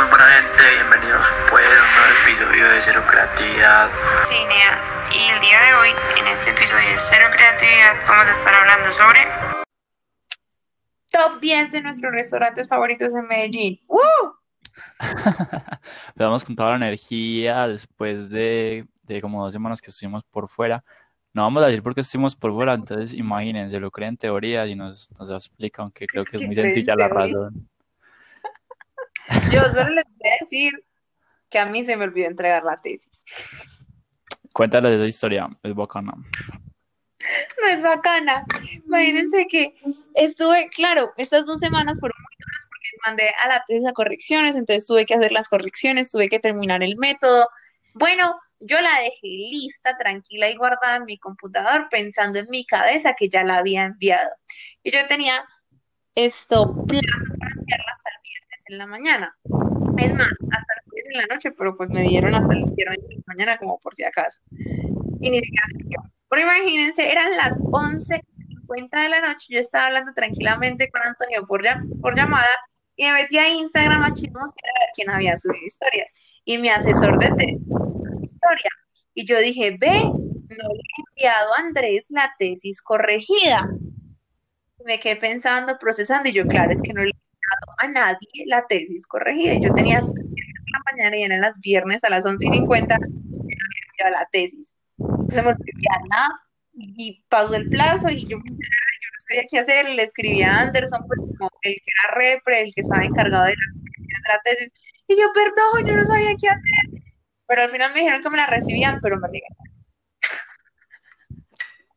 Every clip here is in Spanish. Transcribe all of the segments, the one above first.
muy buena gente, bienvenidos pues a un nuevo episodio de Cero Creatividad. Sí, Nea, y el día de hoy, en este episodio de Cero Creatividad, vamos a estar hablando sobre Top 10 de nuestros restaurantes favoritos en Medellín. ¡Woo! Empezamos con toda la energía después de, de como dos semanas que estuvimos por fuera. No vamos a decir por qué estuvimos por fuera, entonces imagínense, lo creen teoría y nos, nos explica, aunque creo Es que es que muy creen sencilla la teoría. razón. Yo solo les voy a decir que a mí se me olvidó entregar la tesis. Cuéntale esa historia, es bacana. No es bacana. Imagínense que estuve, claro, estas dos semanas fueron muy duras porque mandé a la tesis a correcciones, entonces tuve que hacer las correcciones, tuve que terminar el método. Bueno, yo la dejé lista, tranquila y guardada en mi computador, pensando en mi cabeza que ya la había enviado. Y yo tenía esto plazo para enviarla en la mañana. Es más, hasta el jueves en la noche, pero pues me dieron hasta el viernes en la mañana como por si acaso. Y ni siquiera. Pero imagínense, eran las 11:50 de la noche, yo estaba hablando tranquilamente con Antonio por, llam- por llamada y me metí a Instagram a chismos a ver quién había subido historias. Y mi asesor de te- historia. Y yo dije, ve, no le he enviado a Andrés la tesis corregida. Me quedé pensando, procesando, y yo, claro, es que no le he enviado a nadie la tesis corregida. Yo tenía en la mañana y eran las viernes a las 11 y 50 que no había enviado la tesis. Se me olvidó nada. Y pasó el plazo y yo, yo no sabía qué hacer. Le escribí a Anderson, pues como el que era repre, el que estaba encargado de las de la tesis. Y yo, perdón, yo no sabía qué hacer. Pero al final me dijeron que me la recibían, pero me regañaron.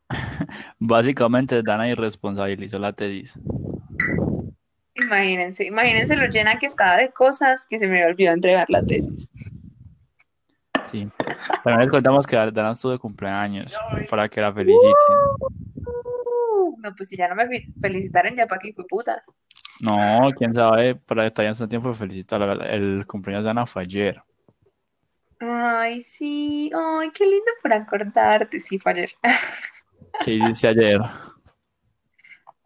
Básicamente, Dana irresponsabilizó la tesis. Imagínense, imagínense lo llena que estaba de cosas que se me olvidó entregar la tesis. Sí. Bueno, les contamos que Dana estuvo de cumpleaños para que la feliciten. Uh, no, pues si ya no me fe- felicitaron, ya para qué fue putas. No, quién sabe, todavía no está tiempo de felicitarla. El cumpleaños de Dana fue ayer. Ay, sí, ay, qué lindo por acordarte, sí, fue ayer. ¿Qué hiciste ayer?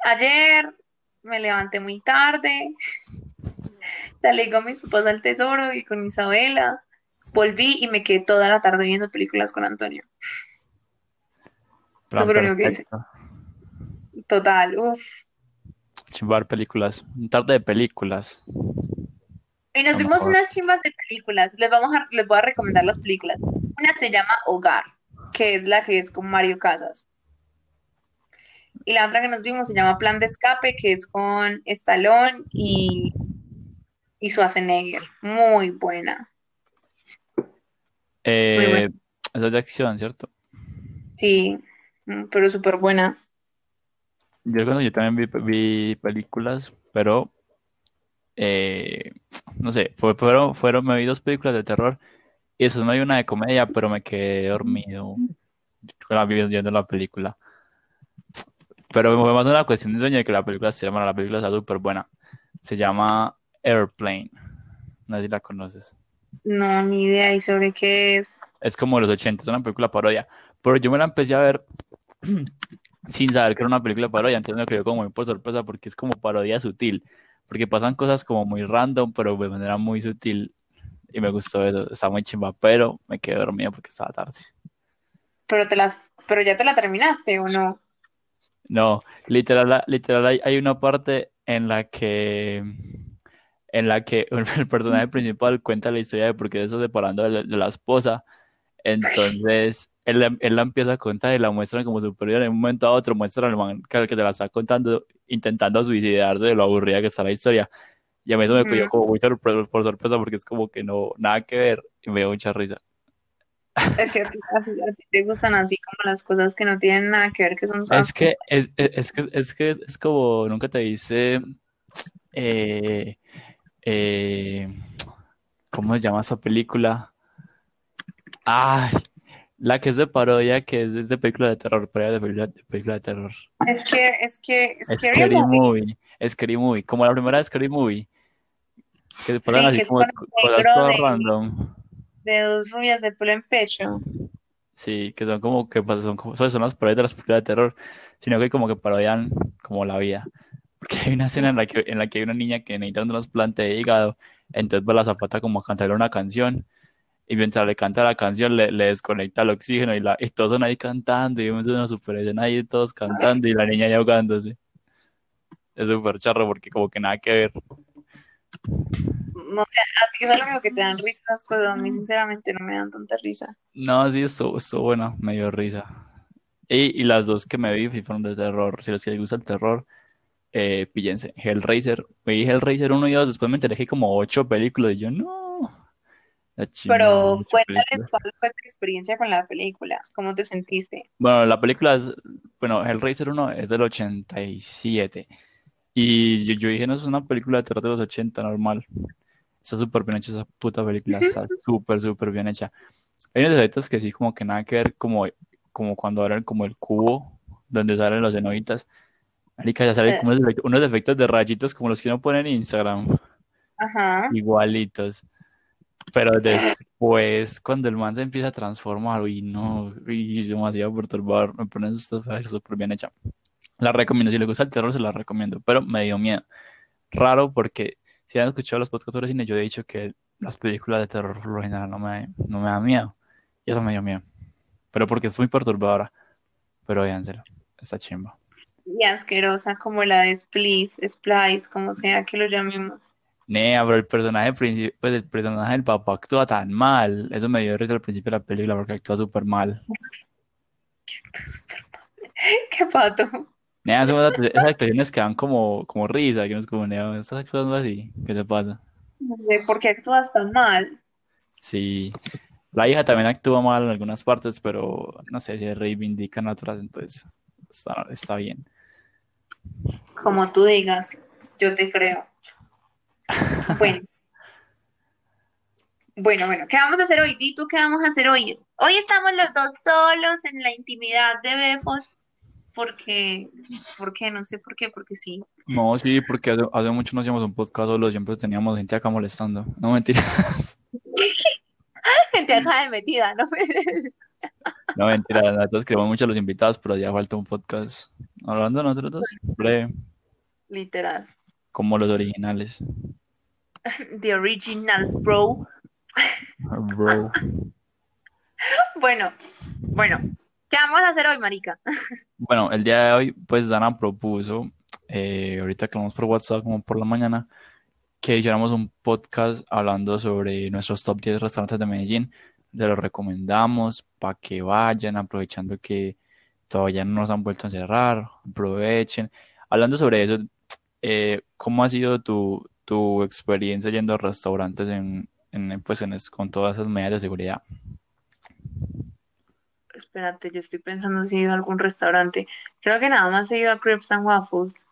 Ayer me levanté muy tarde, salí con mis papás al tesoro y con Isabela, volví y me quedé toda la tarde viendo películas con Antonio. Plan lo único que hice. Total, uff. Chimbar películas. Tarde de películas. Y nos vimos unas chimbas de películas. Les vamos a, les voy a recomendar las películas. Una se llama Hogar, que es la que es con Mario Casas. Y la otra que nos vimos se llama Plan de Escape, que es con Stallone y, y Schwarzenegger. Muy buena. Eh, esa es de acción, ¿cierto? Sí, mm, pero súper buena. Yo recuerdo, yo también vi, vi películas, pero eh, no sé, fue- fueron, fueron, me vi dos películas de terror y eso no hay una de comedia, pero me quedé dormido viendo la película. Pero fue más una cuestión de sueño de que la película se llama, la película está súper buena. Se llama Airplane. No sé si la conoces. No, ni idea. ¿Y sobre qué es? Es como de los 80, es una película parodia. Pero yo me la empecé a ver sin saber que era una película parodia, entonces me quedó como muy por sorpresa porque es como parodia sutil, porque pasan cosas como muy random, pero de manera muy sutil. Y me gustó eso, está muy chimba, pero me quedé dormido porque estaba tarde. Pero te las, pero ya te la terminaste, ¿o no? No, literal, literal hay, una parte en la que en la que el personaje principal cuenta la historia de por qué se está separando de la, de la esposa. Entonces, él, la- él la empieza a contar y la muestran como superior. En un momento a otro muestran al man que, que te la está contando, intentando suicidarse de lo aburrida que está la historia. Y a mí eso me Ujú. como muy sorpre- por sorpresa porque es como que no, nada que ver y me dio mucha risa. Es que a ti, a te gustan así como las cosas que no tienen nada que ver, que son Es que es, es, es que es que es, es como nunca te dice eh, eh, ¿cómo se llama esa película? Ay, la que es de parodia, que es, es de película de terror, parodia de película, de película de terror. Es que, es que, Scary Scary Movie. Movie, Scary Movie, como la primera de Scary Movie, que pasan Sí, así que es como con co- el cosas de- random. De dos rubias de pelo en pecho. Sí, que son como que pues, son, como, son las parodias de las películas de terror, sino que como que parodian como la vida. Porque hay una escena en la que, en la que hay una niña que necesita un trasplante de hígado entonces va la zapata como a cantarle una canción y mientras le canta la canción le, le desconecta el oxígeno y, la, y todos son ahí cantando y vemos una super escena ahí todos cantando y la niña ahí ahogándose. Es súper charro porque como que nada que ver. No sé, a ti es lo único que te dan risa esas cosas. A mí, sinceramente, no me dan tanta risa. No, sí, estuvo, estuvo bueno, me dio risa. Y, y las dos que me vi fueron de terror. Si los que les gusta el terror, eh, píllense. Hellraiser. Me vi Hellraiser 1 y 2, después me enteré que como 8 películas y yo, no. Pero cuéntales cuál fue tu experiencia con la película. ¿Cómo te sentiste? Bueno, la película es, bueno, Hellraiser 1 es del 87. Y yo, yo dije, no, es una película de terror de los 80, normal. Está súper bien hecha esa puta película, está súper, súper bien hecha. Hay unos efectos que sí, como que nada que ver, como, como cuando abren como el cubo, donde salen los cenobitas. Marica, ya salen Eh. como unos efectos, unos efectos de rayitos como los que uno pone en Instagram, Ajá. igualitos. Pero después, cuando el man se empieza a transformar, uy, no, uy, es demasiado perturbador, me ponen esto súper bien hecha. La recomiendo, si le gusta el terror, se la recomiendo, pero me dio miedo. Raro porque si han escuchado los podcasts de cine, yo he dicho que las películas de terror por lo general no me, no me dan miedo. Y eso me dio miedo. Pero porque es muy perturbadora. Pero véanselo, está chimba. Y asquerosa como la de Splice, Splice, como sea que lo llamemos. Nea, pero el personaje, pues el personaje del papá actúa tan mal. Eso me dio risa al principio de la película porque actúa súper mal. Qué pato. Nea, son esas, actuaciones que dan como, como risa, que no es como, nea, estás actuando así, ¿qué te pasa? No sé por qué actúas tan mal. Sí, la hija también actúa mal en algunas partes, pero no sé, se reivindican otras, entonces está, está bien. Como tú digas, yo te creo. Bueno. Bueno, bueno, ¿qué vamos a hacer hoy? Di tú qué vamos a hacer hoy. Hoy estamos los dos solos en la intimidad de Befos, porque, porque no sé por qué, porque sí. No, sí, porque hace, hace mucho no hacíamos un podcast solo, siempre teníamos gente acá molestando. No mentiras, Gente acá de metida, ¿no? no mentiras, nosotros queremos mucho a los invitados, pero ya falta un podcast hablando nosotros dos, breve, Literal. como los originales. The originals, bro. Bro. Bueno, bueno, ¿qué vamos a hacer hoy, marica? Bueno, el día de hoy, pues Dana propuso, eh, ahorita que vamos por WhatsApp como por la mañana, que hiciéramos un podcast hablando sobre nuestros top 10 restaurantes de Medellín. Se los recomendamos para que vayan, aprovechando que todavía no nos han vuelto a cerrar, aprovechen. Hablando sobre eso, eh, ¿cómo ha sido tu, tu experiencia yendo a restaurantes en, pues con todas esas medidas de seguridad? Espérate, yo estoy pensando si he ido a algún restaurante. Creo que nada más he ido a Crepes and Waffles.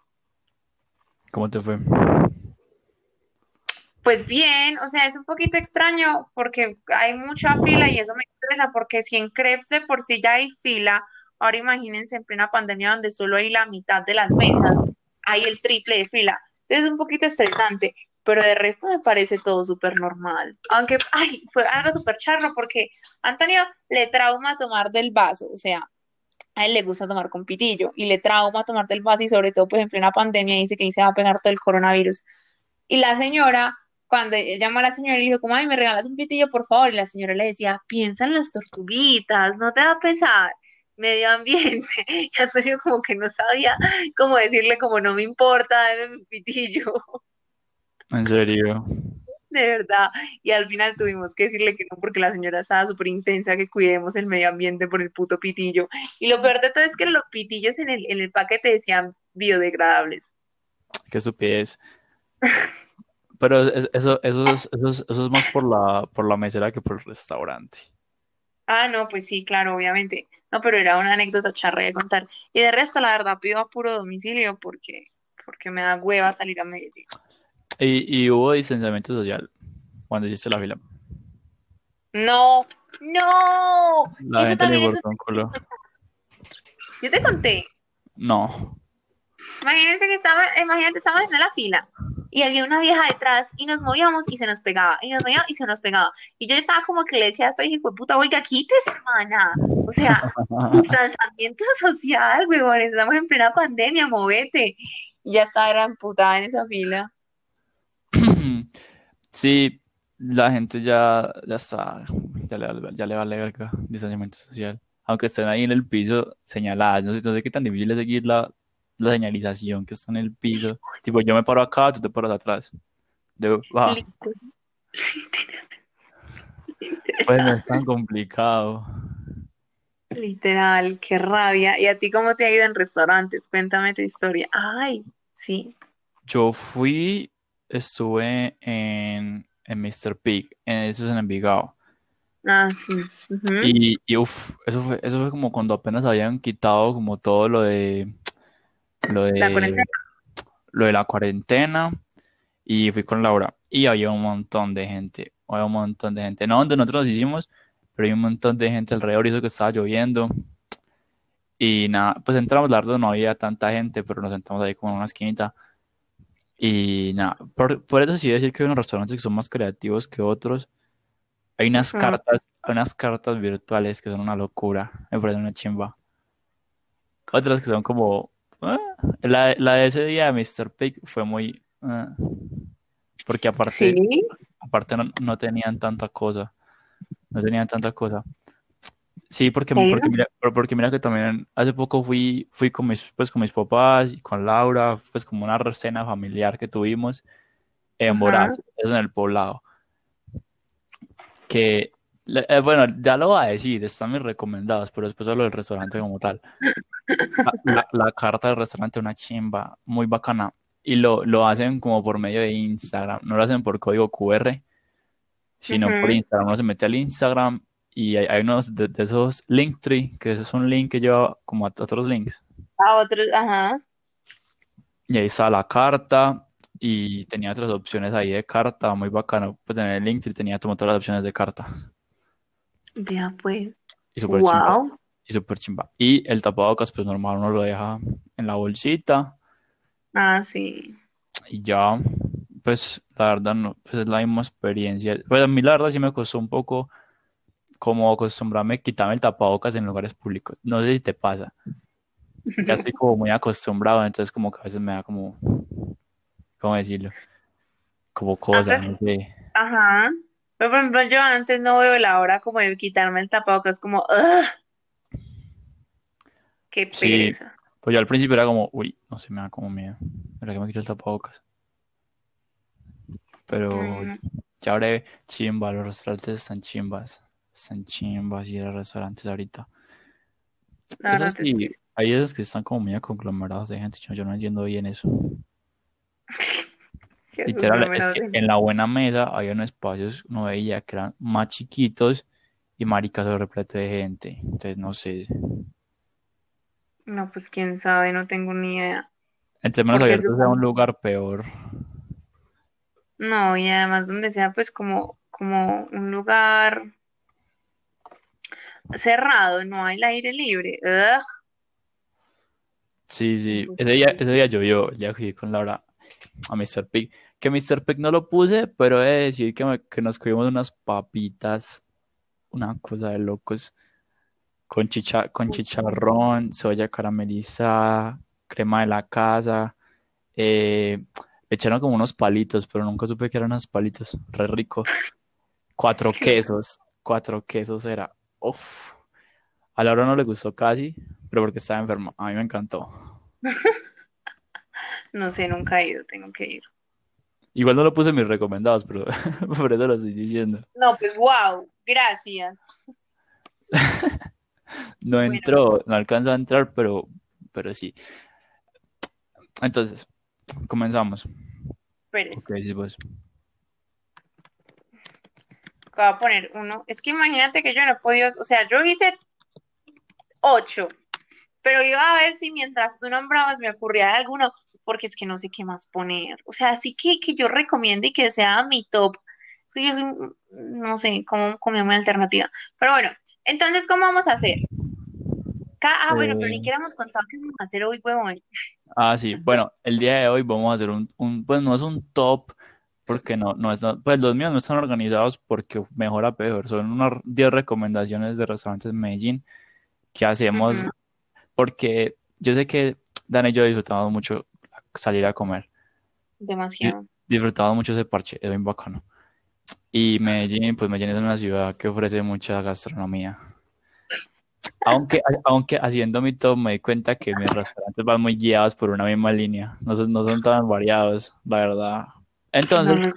¿Cómo te fue? Pues bien, o sea, es un poquito extraño porque hay mucha fila y eso me interesa porque si en Crepes de por sí ya hay fila, ahora imagínense en plena pandemia donde solo hay la mitad de las mesas, hay el triple de fila. Entonces es un poquito estresante, pero de resto me parece todo súper normal. Aunque, ay, fue algo súper charro porque Antonio le trauma tomar del vaso, o sea, a él le gusta tomar con pitillo y le trauma tomar del vaso y sobre todo pues en plena pandemia dice que ahí se va a pegar todo el coronavirus. Y la señora, cuando llamó a la señora y dijo, como, ay, me regalas un pitillo, por favor. Y la señora le decía, piensa en las tortuguitas, no te va a pesar. Medio ambiente. Y Antonio como que no sabía cómo decirle, como, no me importa, dame mi pitillo. En serio. De verdad. Y al final tuvimos que decirle que no, porque la señora estaba súper intensa, que cuidemos el medio ambiente por el puto pitillo. Y lo peor de todo es que los pitillos en el, en el paquete decían biodegradables. Qué estupidez. Pero es- eso, eso, es, eso, es, eso es más por la, por la mesera que por el restaurante. Ah, no, pues sí, claro, obviamente. No, pero era una anécdota charra de contar. Y de resto, la verdad, pido a puro domicilio porque, porque me da hueva salir a Medellín. Y, y hubo distanciamiento social cuando hiciste la fila. No, no. La Eso gente le también es importó un culo. Yo te conté. No. Imagínate que estaba, imagínate, estábamos en la fila y había una vieja detrás y nos movíamos y se nos pegaba, y nos movíamos y se nos pegaba. Y yo estaba como que le decía a esta hija, puta, oiga, quítese, hermana. O sea, distanciamiento social, huevón, estamos en plena pandemia, movete. Y ya estaba, era emputada en esa fila. Sí, la gente ya, ya está, ya le, ya le vale verga distanciamiento social. Aunque estén ahí en el piso señaladas, no sé, no sé qué tan difícil es seguir la, la señalización que está en el piso. Tipo, yo me paro acá, tú te paras atrás. De, ah, pues no es tan complicado. Literal, qué rabia. ¿Y a ti cómo te ha ido en restaurantes? Cuéntame tu historia. Ay, sí. Yo fui, estuve en, en Mr. Pig, en, eso es en Envigado. Ah, sí. Ujú. Y, y uff, eso fue, eso fue como cuando apenas habían quitado como todo lo de lo La de cuarentena. lo de la cuarentena y fui con Laura y había un montón de gente, había un montón de gente, no donde nosotros nos hicimos, pero hay un montón de gente alrededor y eso que estaba lloviendo y nada, pues entramos, la verdad no había tanta gente, pero nos sentamos ahí como en una esquinita y nada, por, por eso sí decir que hay unos restaurantes que son más creativos que otros. Hay unas Ujú. cartas, hay unas cartas virtuales que son una locura, me parece una chimba. Otras que son como, ah, la, la de ese día de Mr. Pig fue muy, ah, porque aparte, Sí. aparte no, no tenían tanta cosa, no tenían tanta cosa. Sí, porque, porque mira, porque mira que también hace poco fui, fui con mis, pues con mis papás y con Laura, pues como una cena familiar que tuvimos en. Moraz, eso en el poblado. Que, eh, bueno, ya lo voy a decir, están mis recomendados, pero después hablo del restaurante como tal. La, la- la carta del restaurante es una chimba, muy bacana. Y lo, lo hacen como por medio de Instagram, no lo hacen por código QR, sino por. Instagram. Uno se mete al Instagram y hay, hay unos de, de esos Linktree, que es un link que lleva como a otros links. A otros, ajá. Y ahí está la carta y tenía otras opciones ahí de carta, muy bacano. Pues en el Linktree tenía como todas las opciones de carta Vea pues. y chimba. Wow. Y súper chimba. Y el tapabocas, pues normal, uno lo deja en la bolsita Ah, sí. y ya, pues la verdad, no, pues es la misma experiencia. Pues a mí la verdad sí me costó un poco como acostumbrarme a quitarme el tapabocas en lugares públicos. No sé si te pasa. Ya estoy como muy acostumbrado, entonces como que a veces me da como, ¿cómo decirlo? Como cosas, no sé. Ajá. Pero, por ejemplo, yo antes no veo la hora como de quitarme el tapabocas, como, ¡Ugh! ¡Qué Sí. pereza! Pues yo al principio era como, uy, no sé, me da como miedo. ¿Verdad que me quito el tapabocas? Pero Mm, ya ahora chimba, los restaurantes están chimbas. Están chimbas ir a restaurantes ahorita. es sí, que hay esos que están como muy conglomerados de gente. Yo, yo no entiendo bien eso. Literal, es que en la buena mesa había unos espacios, uno veía que eran más chiquitos y maricas repleto de gente. Entonces, no sé. No, pues quién sabe, no tengo ni idea. Entre menos Porque abierto sea un lugar, peor. No, y además donde sea pues como, como un lugar cerrado, no hay el aire libre. Ugh. Sí, sí. Ese día, ese día llovió. Ya fui con Laura a Mr. Pig. Que Mr. Pig no lo puse, pero he de decir que, me- que nos comimos unas papitas. Una cosa de locos. Con, chicha, con chicharrón, soya caramelizada, crema de la casa. eh, le echaron como unos palitos, pero nunca supe que eran unos palitos. Re rico. Cuatro quesos. Cuatro quesos era. Uf. A Laura no le gustó casi, pero porque estaba enferma. A mí me encantó. No sé, nunca he ido, tengo que ir. Igual no lo puse en mis recomendados, pero por eso lo estoy diciendo. No, pues wow, gracias. No Bueno. entró, no alcanzó a entrar, pero, pero sí. Entonces, comenzamos. Pérez. ¿Qué decís vos? Voy a poner uno. Es que imagínate que yo no he podido, o sea, yo hice ocho, pero iba a ver si mientras tú nombrabas me ocurría alguno, porque es que no sé qué más poner. O sea, así que, que yo recomiende y que sea mi top. Es que yo soy, no sé, cómo comemos una alternativa. Pero bueno, entonces, ¿cómo vamos a hacer? Ah, bueno, pero ni Eh. siquiera hemos contado qué vamos a hacer hoy, huevón. Ah, sí. Bueno, el día de hoy vamos a hacer un, un pues no es un top, porque no, no es, pues los míos no están organizados porque mejor a peor. Son unas 10 recomendaciones de restaurantes en Medellín que hacemos porque yo sé que Dan y yo disfrutamos mucho salir a comer. Demasiado. Disfrutamos mucho ese parche, es bien bacano. Y Medellín, pues Medellín es una ciudad que ofrece mucha gastronomía. Aunque, aunque haciendo mi top me di cuenta que mis restaurantes van muy guiados por una misma línea. No, son- no son tan variados, la verdad. Entonces,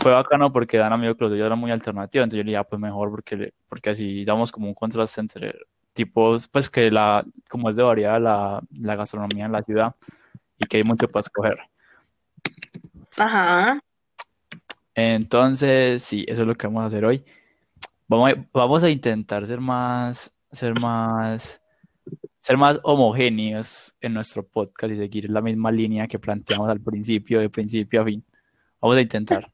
fue bacano porque Dan amigo ellos era muy alternativo. Entonces yo le dije, ah, pues mejor porque, porque así damos como un contraste entre tipos, pues que la, como es de variada la, la gastronomía en la ciudad y que hay mucho para escoger. Ajá. Entonces, sí, eso es lo que vamos a hacer hoy. Vamos a, vamos a intentar ser más, ser más, ser más homogéneos en nuestro podcast y seguir la misma línea que planteamos al principio, de principio a fin. Vamos a intentar.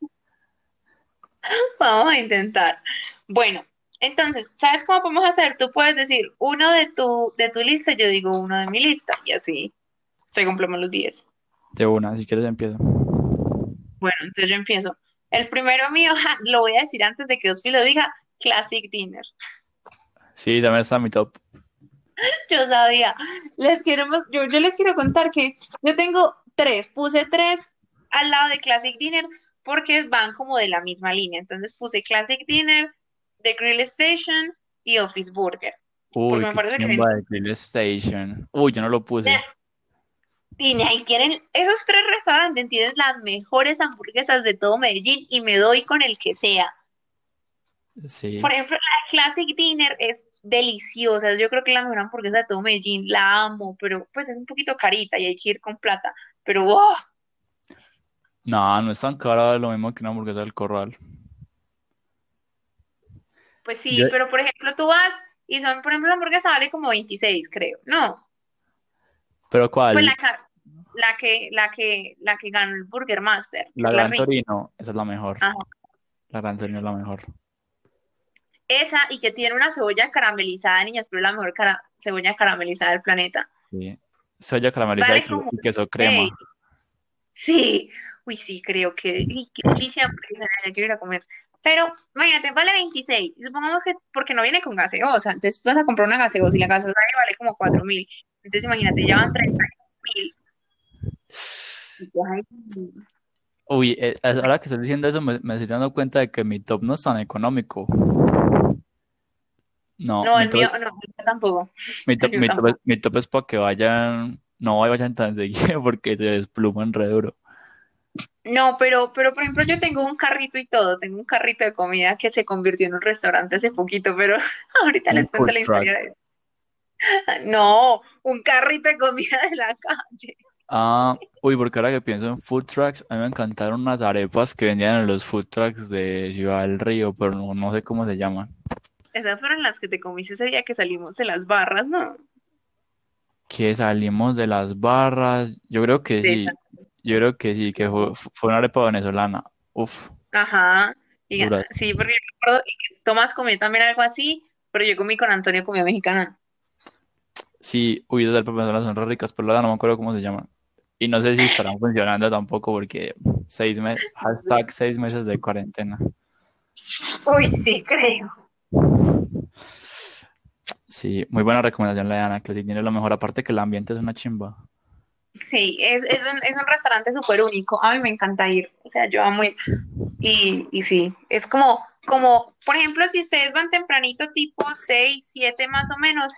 Vamos a intentar. Bueno, entonces, ¿sabes cómo podemos hacer? Tú puedes decir uno de tu, de tu lista, yo digo uno de mi lista, y así se cumplimos los 10. De una, si quieres empiezo. Bueno, entonces yo empiezo. El primero mío, ja, lo voy a decir antes de que Ospi lo diga, Classic Dinner. Sí, también está en mi top. Yo sabía. Les quiero, yo, yo les quiero contar que yo tengo tres, puse tres al lado de Classic Dinner porque van como de la misma línea. Entonces puse Classic Dinner, The Grill Station y Office Burger. Uy, me parece que chimba de Grill Station. Uy, yo no lo puse. Tiene, ahí tienen esos tres restaurantes, tienen las mejores hamburguesas de todo Medellín y me doy con el que sea. Sí. Por ejemplo, la Classic Dinner es deliciosa. Yo creo que es la mejor hamburguesa de todo Medellín. La amo, pero pues es un poquito carita y hay que ir con plata. Pero wow, No, no es tan cara lo mismo que una hamburguesa del corral. pues sí, Yo- pero por ejemplo tú vas y son, por ejemplo, la hamburguesa vale como 26, creo. No, ¿Pero cuál? pues la, ca- la que, la que, la que ganó el Burger Master, que La es la Gran rica. Torino, esa es la mejor. Ajá. La Gran Torino es la mejor. Esa y que tiene una cebolla caramelizada, niñas, pero es la mejor cara- cebolla caramelizada del planeta. Sí. Soya caramelizada Vale y queso- como- y queso crema. Ey, sí, uy, sí, creo que, y qué delicia, porque ya quiero ir a comer. Pero, imagínate, vale 26, y supongamos que, porque no viene con gaseosa, entonces vas a comprar una gaseosa, y la gaseosa ahí vale como 4 mil, entonces imagínate, ya van 30 mil. Uy, eh, ahora que estás diciendo eso, me, me estoy dando cuenta de que mi top no es tan económico. No, No, el top, mío, no, mío tampoco. mi top, yo mi top es, tampoco. mi top es para que vayan, no vayan tan seguido porque se despluman re duro. No, pero, pero por ejemplo, yo tengo un carrito y todo, tengo un carrito de comida que se convirtió en un restaurante hace poquito, pero ahorita Un les cuento la historia de eso. No, un carrito de comida de la calle. Ah, uy, porque ahora que pienso en food trucks, a mí me encantaron unas arepas que vendían en los food trucks de Ciudad del Río, pero no, no sé cómo se llaman. Esas fueron las que te comiste ese día que salimos de las barras, ¿no? Que salimos de las barras, yo creo que De sí. Yo creo que sí, que fue, fue una arepa venezolana. Uf, Ajá. Y, sí, porque yo recuerdo y que Tomás comió también algo así, pero yo comí con Antonio, comía mexicana. sí, uy, esas arepas venezolanas son re ricas, pero la verdad no me acuerdo cómo se llaman. Y no sé si estarán funcionando tampoco porque seis meses, hashtag seis meses de cuarentena. Uy, sí, creo. Sí, muy buena recomendación la de Ana, que sí tiene lo mejor, aparte que el ambiente es una chimba. Sí, es, es un, es un restaurante súper único. A mí me encanta ir. O sea, yo amo ir. Y, y sí, es como, como, por ejemplo, si ustedes van tempranito, tipo 6, 7 más o menos,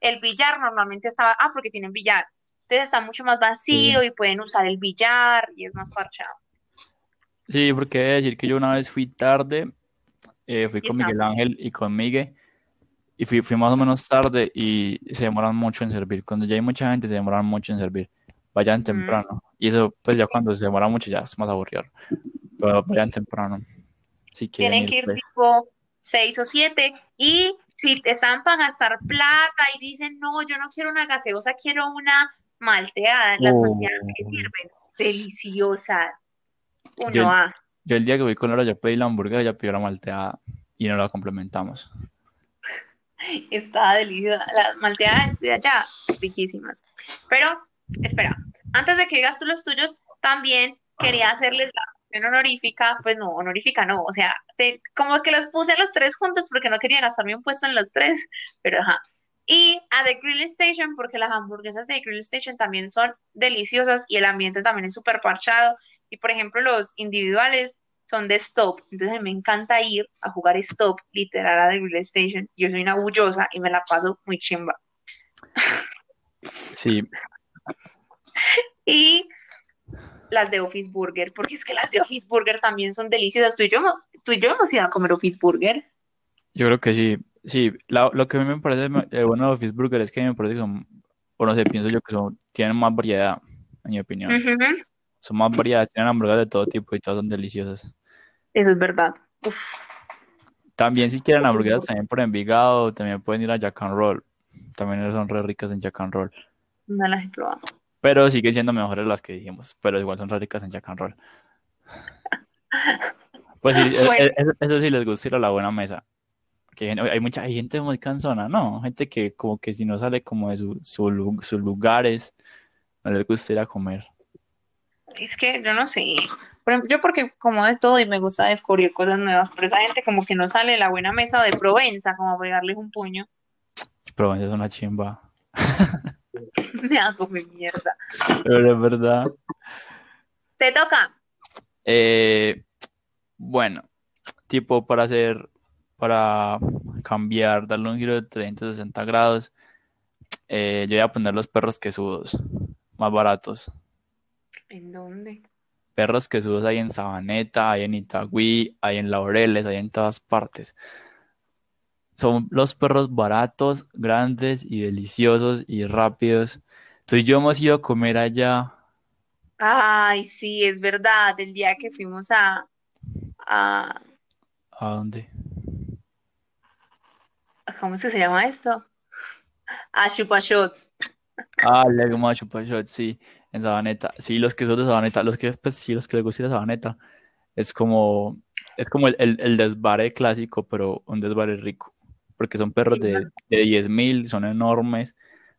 el billar normalmente estaba, ah, porque tienen billar. Entonces está mucho más vacío y pueden usar el billar y es más parchado. Sí, porque he de decir que yo una vez fui tarde, eh, fui con Miguel Ángel y con Miguel, y fui, fui más o menos tarde y se demoran mucho en servir. Cuando ya hay mucha gente, se demoran mucho en servir. Vayan temprano. Y eso, pues ya cuando se demora mucho, ya es más aburrido. Pero vayan temprano. Si quieren Tienen que ir, pues. tipo 6 o 7 y si están para gastar plata y dicen, no, yo no quiero una gaseosa, quiero una malteada. Las Oh. malteadas que sirven, deliciosa. Uno Yo- A. Yo el día que fui con Laura, yo pedí la hamburguesa, ella pidió la malteada y no la complementamos. Está deliciosa. Las malteadas de allá, riquísimas. Pero, espera, antes de que digas tú los tuyos, también quería hacerles la mención honorífica, pues no, honorífica no, o sea, como que los puse los tres juntos porque no quería gastarme un puesto en los tres, pero ajá. Y a The Grill Station, porque las hamburguesas de The Grill Station también son deliciosas y el ambiente también es súper parchado. Y por ejemplo, los individuales son de stop. Entonces me encanta ir a jugar stop, literal, a The Grill Station. Yo soy una bullosa y me la paso muy chimba. Sí, Y las de Office Burger, porque es que las de Office Burger también son deliciosas. Tú y yo, hemos- tú y yo hemos ido a comer Office Burger. yo creo que sí. Sí, la- lo que a mí me parece eh, bueno de Office Burger es que me parece que son, o no sé, pienso yo que son, tienen más variedad, en mi opinión. Son más variedad, tienen hamburguesas de todo tipo y todas son deliciosas. Eso es verdad. Uf. También si quieren hamburguesas también por Envigado, también pueden ir a Jack and Roll. También son re ricas en Jack and Roll. No las he probado. Pero siguen siendo mejores las que dijimos, pero igual son ricas en Jack and Roll. Pues sí, e- Bueno. e- eso, eso sí les gusta ir a la buena mesa. Que hay mucha hay gente muy cansona, ¿no? Gente que como que si no sale como de su, su lu- sus lugares, no les gusta ir a comer. Es que yo no sé. Yo porque como de todo y me gusta descubrir cosas nuevas, pero esa gente como que no sale de la buena mesa o de Provenza, como pegarles un puño, Pero es una chimba. me hago mi mierda. Pero es verdad. Te toca. Eh, bueno, tipo para hacer, para cambiar, darle un giro de 360 grados, eh, yo voy a poner los perros quesudos, más baratos. ¿En dónde? Perros quesudos hay en Sabaneta, hay en Itagüí, hay en Laureles, hay en todas partes. Son los perros baratos, grandes y deliciosos y rápidos. Entonces yo hemos ido a comer allá. Ay, sí, es verdad. El día que fuimos a, a ¿A dónde? ¿cómo es que se llama esto? A Chupa Shots. Ah, le como a Chupa Shot, sí, en Sabaneta. Sí, los quesos de Sabaneta, los que, pues sí, los que les gusta ir a Sabaneta. Es como, es como el, el, el desvare clásico, pero un desvare rico. Porque son perros Sí, de, de 10.000, son enormes,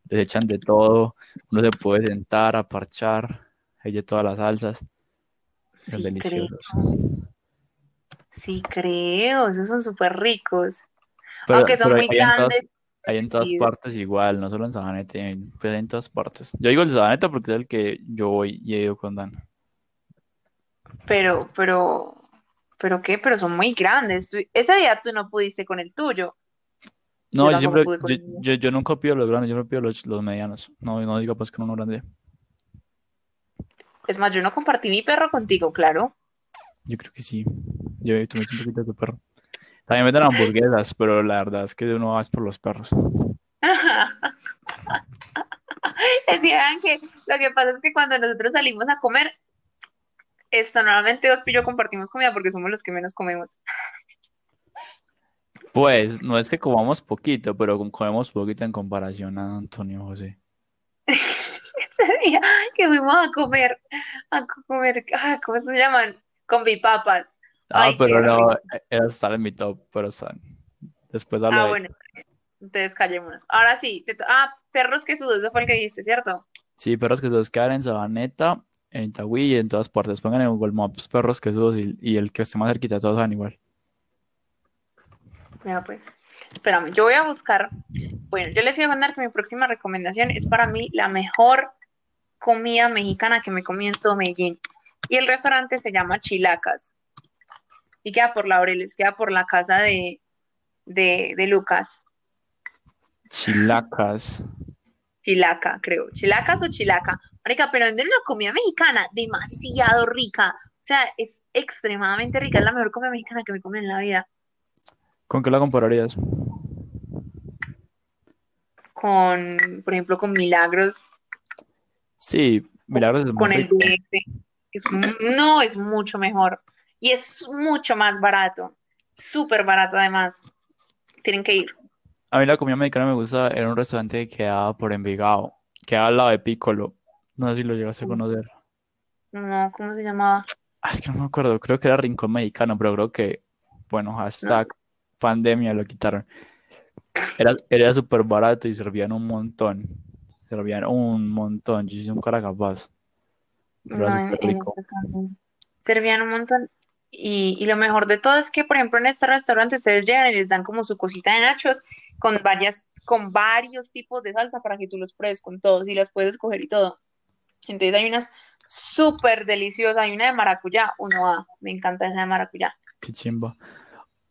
les echan de todo. Uno se puede sentar a parchar, hay de todas las salsas, son Sí, creo. deliciosos. Sí, creo. Esos son súper ricos. Pero, Aunque son muy hay en todas, grandes. hay en todas Sí. partes igual, no solo en Sabaneta, pues hay en todas partes. Yo digo el de Sabaneta porque es el que yo voy y he ido con Dan. Pero, pero, ¿pero qué? Pero son muy grandes. Ese día tú no pudiste con el tuyo. No, Yo siempre, con yo, nunca pido los grandes, yo me pido los, los medianos. No, no diga pues que uno grande. Es más, yo no compartí mi perro contigo, claro. Yo creo que sí. Yo he tomado un poquito de tu perro. También venden hamburguesas, pero la verdad es que uno va es por los perros. Decían que lo que pasa es que cuando nosotros salimos a comer, esto normalmente Ospi y yo compartimos comida porque somos los que menos comemos. Pues no es que comamos poquito, pero com- comemos poquito en comparación a Antonio José. Ese día que fuimos a comer, a comer, ah, ¿cómo se llaman? Con bipapas. Ah, Ay, pero no, rico. era estar en mi top, pero están. Después hablo Ah, de bueno, entonces callémonos. Ahora sí, te ah, perros que sudos, eso fue el que dijiste, ¿cierto? Sí, perros que se quedan en Sabaneta, en Itagüí y en todas partes. Pongan en Google Maps perros que y, y el que esté más cerquita, todos van igual. Mira, pues, espérame, yo voy a buscar. Bueno, yo les iba a contar que mi próxima recomendación es para mí la mejor comida mexicana que me comí en todo Medellín. Y el restaurante se llama Chilacas. Y queda por Laureles, queda por la casa de, de, de Lucas. Chilacas. Chilaca, creo. Chilacas o Chilaca. Marica, pero venden una comida mexicana demasiado rica. O sea, es extremadamente rica. Es la mejor comida mexicana que me comí en la vida. ¿Con qué la compararías? Con, por ejemplo, con Milagros, Sí, Milagros es con el. DF. Es, no, es mucho mejor. Y es mucho más barato. Súper barato, además. Tienen que ir. A mí la comida mexicana me gusta, era un restaurante que quedaba por Envigado, quedaba al lado de Piccolo. No sé si lo llegaste a conocer. No, ¿cómo se llamaba? Ah, es que no me acuerdo, creo que era Rincón Mexicano, pero creo que, bueno, hashtag pandemia lo quitaron. Era, era súper barato y servían un montón. Servían un montón. Yo soy un cara capaz. No, en- en. Servían un montón. Y, y lo mejor de todo es que, por ejemplo, en este restaurante ustedes llegan y les dan como su cosita de nachos con varias, con varios tipos de salsa para que tú los pruebes con todos y las puedes escoger y todo. Entonces hay unas súper deliciosa. Hay una de maracuyá, uno A, me encanta esa de maracuyá. Qué chimba.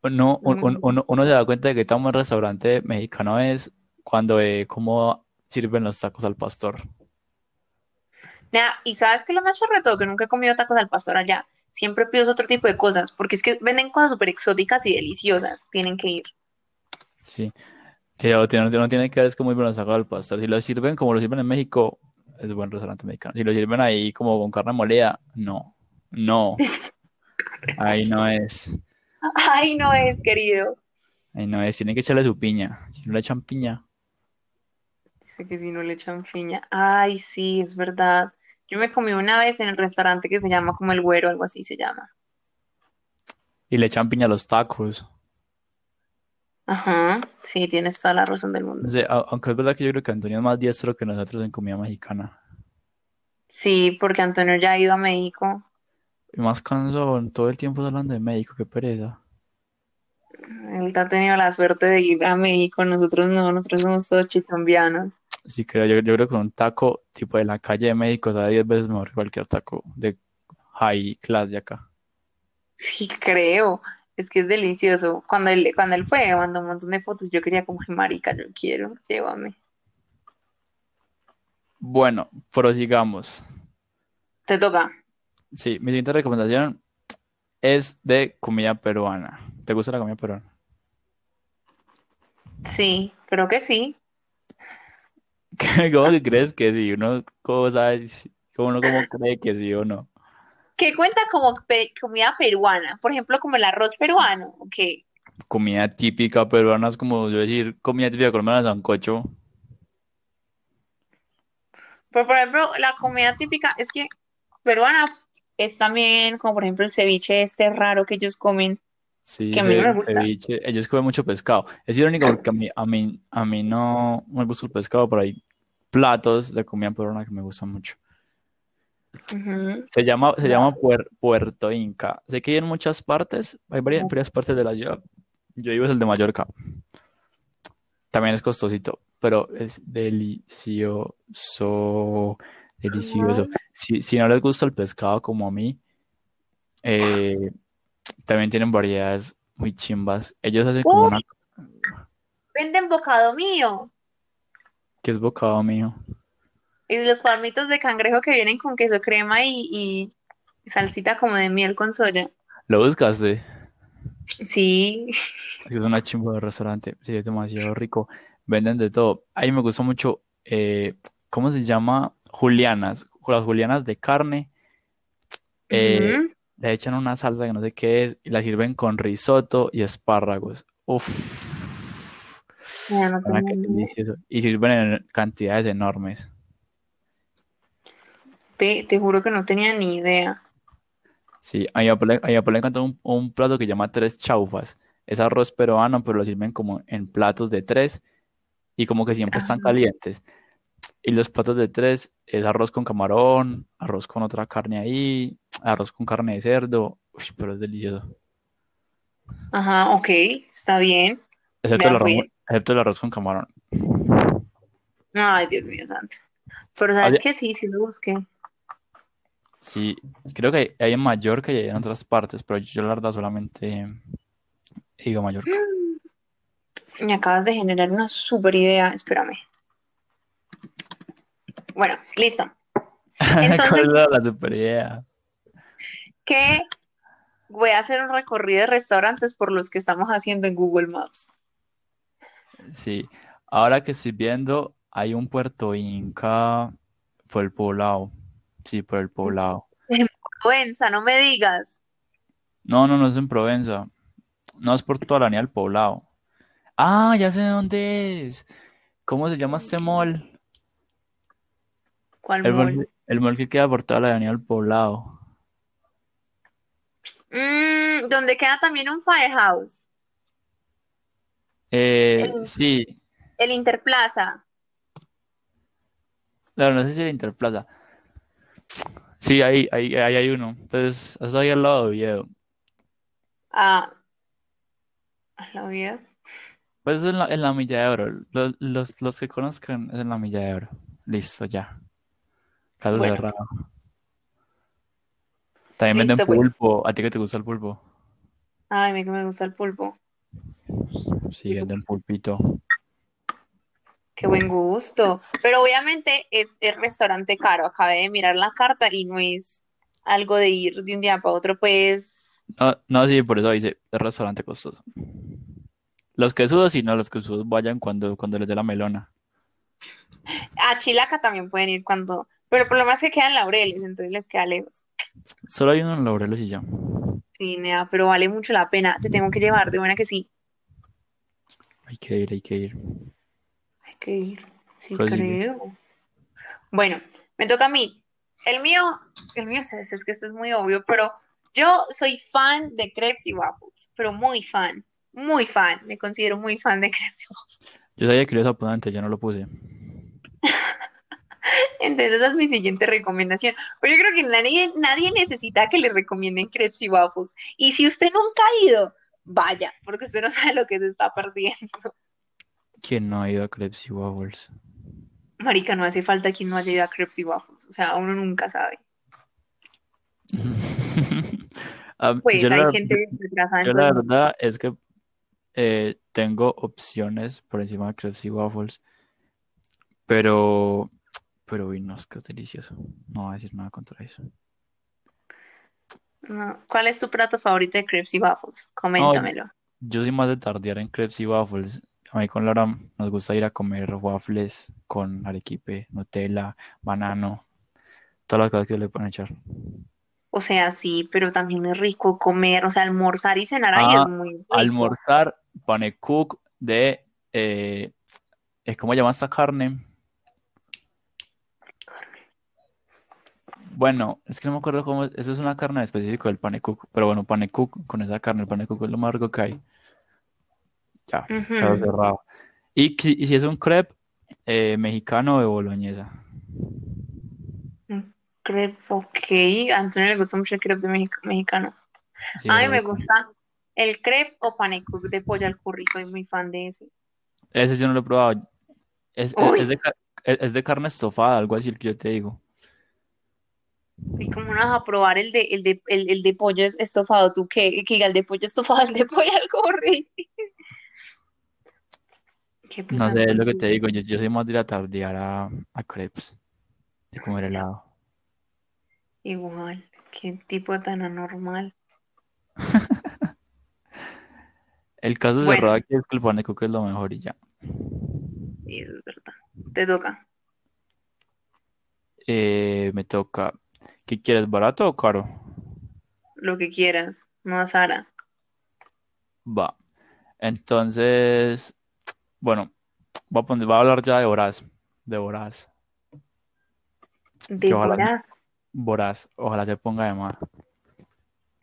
Uno, un- un- uno, uno se da cuenta de que tan buen restaurante mexicano es cuando ve cómo sirven los tacos al pastor. Nea, y sabes que lo más chorreto que nunca he comido tacos al pastor allá. Siempre pido otro tipo de cosas, porque es que venden cosas súper exóticas y deliciosas. Tienen que ir. Sí. Sí, o tiene- que ver es como muy buenos tacos al pastor. Si lo sirven como lo sirven en México, es buen restaurante mexicano. Si lo sirven ahí como con carne molida, no. No. Ahí no es. Ay, no es, querido. Ahí no es. Tienen que echarle su piña. Si no le echan piña. Dice que si no le echan piña. Ay, sí, es verdad. Yo me comí una vez en el restaurante que se llama como El Güero, algo así se llama. Y le echan piña a los tacos. Ajá, sí, tienes toda la razón del mundo. Aunque es verdad que yo creo que Antonio es más diestro que nosotros en comida mexicana. Sí, porque Antonio ya ha ido a México. Y más cansón, todo el tiempo hablando de México, qué pereza. Él ha tenido la suerte de ir a México, nosotros no, nosotros somos todos chicambianos. Sí, creo, yo, yo creo que un taco tipo de la calle de México sabe 10 veces mejor que cualquier taco de high class de acá. Sí, creo. Es que es delicioso. Cuando él, cuando él fue, mandó un montón de fotos, yo quería como, "Ay, marica, yo quiero, llévame. Bueno, prosigamos. Te toca. Sí, mi siguiente recomendación es de comida peruana. ¿Te gusta la comida peruana? Sí, creo que sí. ¿Cómo que crees que sí? Uno, ¿cómo sabes? ¿Cómo uno cómo cree que sí o no? ¿Qué cuenta como pe- comida peruana? Por ejemplo, como el arroz peruano. Ok. Comida típica peruana es como yo decir comida típica colombiana, sancocho. Pero, por ejemplo, la comida típica es que peruana es también como, por ejemplo, el ceviche este raro que ellos comen, Sí, que a mí no me gusta. ceviche. Ellos comen mucho pescado. Es irónico porque a mí, a mí, a mí no me gusta el pescado, pero hay platos de comida peruana que me gustan mucho. Se llama, se llama Puer- Puerto Inca. Sé que hay en muchas partes, hay varias, varias partes de la ciudad. Yo vivo en el de Mallorca. También es costosito, pero es delicioso, delicioso. Si, si no les gusta el pescado como a mí, eh, también tienen variedades muy chimbas. Ellos hacen como una... Venden bocado mío. ¿Qué es bocado mío? Y los palmitos de cangrejo que vienen con queso crema y, y salsita como de miel con soya. ¿Lo buscaste? Sí. Es una chimba de restaurante, sí, es demasiado rico. Venden de todo. A mí me gusta mucho, eh, ¿cómo se llama? Julianas. Las julianas de carne. Eh, le echan una salsa que no sé qué es y la sirven con risotto y espárragos. Uf, no que. Y sirven en cantidades enormes. Ve, te juro que no tenía ni idea. Sí, a mi papá le, encanta un, un plato que llama tres chaufas. Es arroz peruano, pero lo sirven como en platos de tres y como que siempre están calientes. Y los platos de tres es arroz con camarón, arroz con otra carne ahí, arroz con carne de cerdo. Uy, pero es delicioso. Ajá, ok, está bien. Excepto el Vea, arroz, pues. excepto el arroz con camarón. Ay, Dios mío santo. Pero sabes que sí, sí lo busqué. Sí, creo que hay, hay en Mallorca y hay en otras partes, pero yo la verdad solamente he ido a Mallorca. Me acabas de generar una super idea. Espérame. Bueno, listo. Entonces- ¿Cuál era la super idea? Que voy a hacer un recorrido de restaurantes por los que estamos haciendo en Google Maps. Sí, ahora que estoy viendo, hay un Puerto Inca por el poblado. Sí, por el poblado. Provenza, no me digas. No, no, no es en Provenza. No es por toda la avenida del poblado. Ah, ya sé dónde es. ¿Cómo se llama este mall? ¿Cuál El mall? mall, el mall que queda por toda la avenida del poblado. Mm, donde queda también un firehouse. Eh, El- sí, El Interplaza. claro, no sé si era Interplaza. Sí, ahí, ahí, ahí hay uno. Entonces, está ahí al lado de Oviedo. Ah, ¿a la vida? Pues es en la, en la milla de oro. Los, los, los que conozcan es en la milla de oro. Listo, ya. Caso Bueno. cerrado. También venden Listo, pues. pulpo. ¿A ti que te gusta el pulpo? Ay, a mí que me gusta el pulpo. Sí, venden pulpito. Qué buen gusto. Pero obviamente es el restaurante caro. Acabé de mirar la carta y no es algo de ir de un día para otro, pues. No, no, sí, por eso dice, es restaurante costoso. Los que sudos, sí, no, los que sudos vayan cuando, cuando les dé la melona. A Chilaca también pueden ir cuando. Pero el problema es que quedan laureles, entonces les queda lejos. Solo hay uno en Laurelos y ya. Sí, nea, pero vale mucho la pena. Te tengo que llevar, de buena que sí. Hay que ir, hay que ir. Hay que ir. Sí, Prosigue. creo. Bueno, me toca a mí. El mío, el mío es, es que esto es muy obvio, pero yo soy fan de crepes y waffles, pero muy fan, muy fan. Me considero muy fan de waffles. Yo sabía que lo ibas a poner antes, ya no lo puse. Entonces esa es mi siguiente recomendación. Pero yo creo que nadie, nadie necesita que le recomienden crepes y waffles. Y si usted nunca ha ido, vaya, porque usted no sabe lo que se está perdiendo. ¿Quién no ha ido a Crepes y Waffles? Marica, no hace falta quien no haya ido a crepes y waffles. O sea, uno nunca sabe. Pues yo hay la, gente yo la verdad es que eh, tengo opciones por encima de Crepes y Waffles, pero, pero uy, no, es que es delicioso. No voy a decir nada contra eso. No. ¿Cuál es tu plato favorito de crepes y waffles? No, Coméntamelo. yo soy más de tardear en Crepes y Waffles. A mí con Laura nos gusta ir a comer waffles con arequipe, Nutella, banano, todas las cosas que le pueden echar. O sea, sí, pero también es rico comer, o sea, almorzar y cenar ahí Ah, es muy rico. almorzar panecook de, eh, ¿cómo llama esta carne? Bueno, es que no me acuerdo cómo, eso es una carne en específico del panecook, pero bueno, panecook con esa carne, el panecook es lo más rico que hay. Ya, cerrado. Y, si- y si es un crepe eh, mexicano de boloñesa. Crepe, ok. A Antonio le gusta mucho el crepe de Mexic- mexicano. Sí, A mí me gusta el crepe o panecook de pollo al curry, soy muy fan de ese. Ese yo no lo he probado. Es, es- Uy, es de, es carne estofada, algo así el que yo te digo. y como no vas a probar el de, el de, el, el de pollo es- estofado, ¿tú qué? Que el de pollo estofado, el de pollo al curry. ¿Qué No sé, es lo que te digo. Yo, yo soy más de ir a tardear a, a crepes, de comer helado. Igual, qué tipo tan anormal. El caso Bueno, cerrado aquí es que el panecook es lo mejor y ya. sí, eso es verdad. Te toca. Eh, me toca. ¿Qué quieres, barato o caro? Lo que quieras, no a Sara. Va. Entonces, bueno, voy a poner, voy a hablar ya de Voraz. De Voraz. De Que ojalá, Voraz. Ojalá se ponga de más.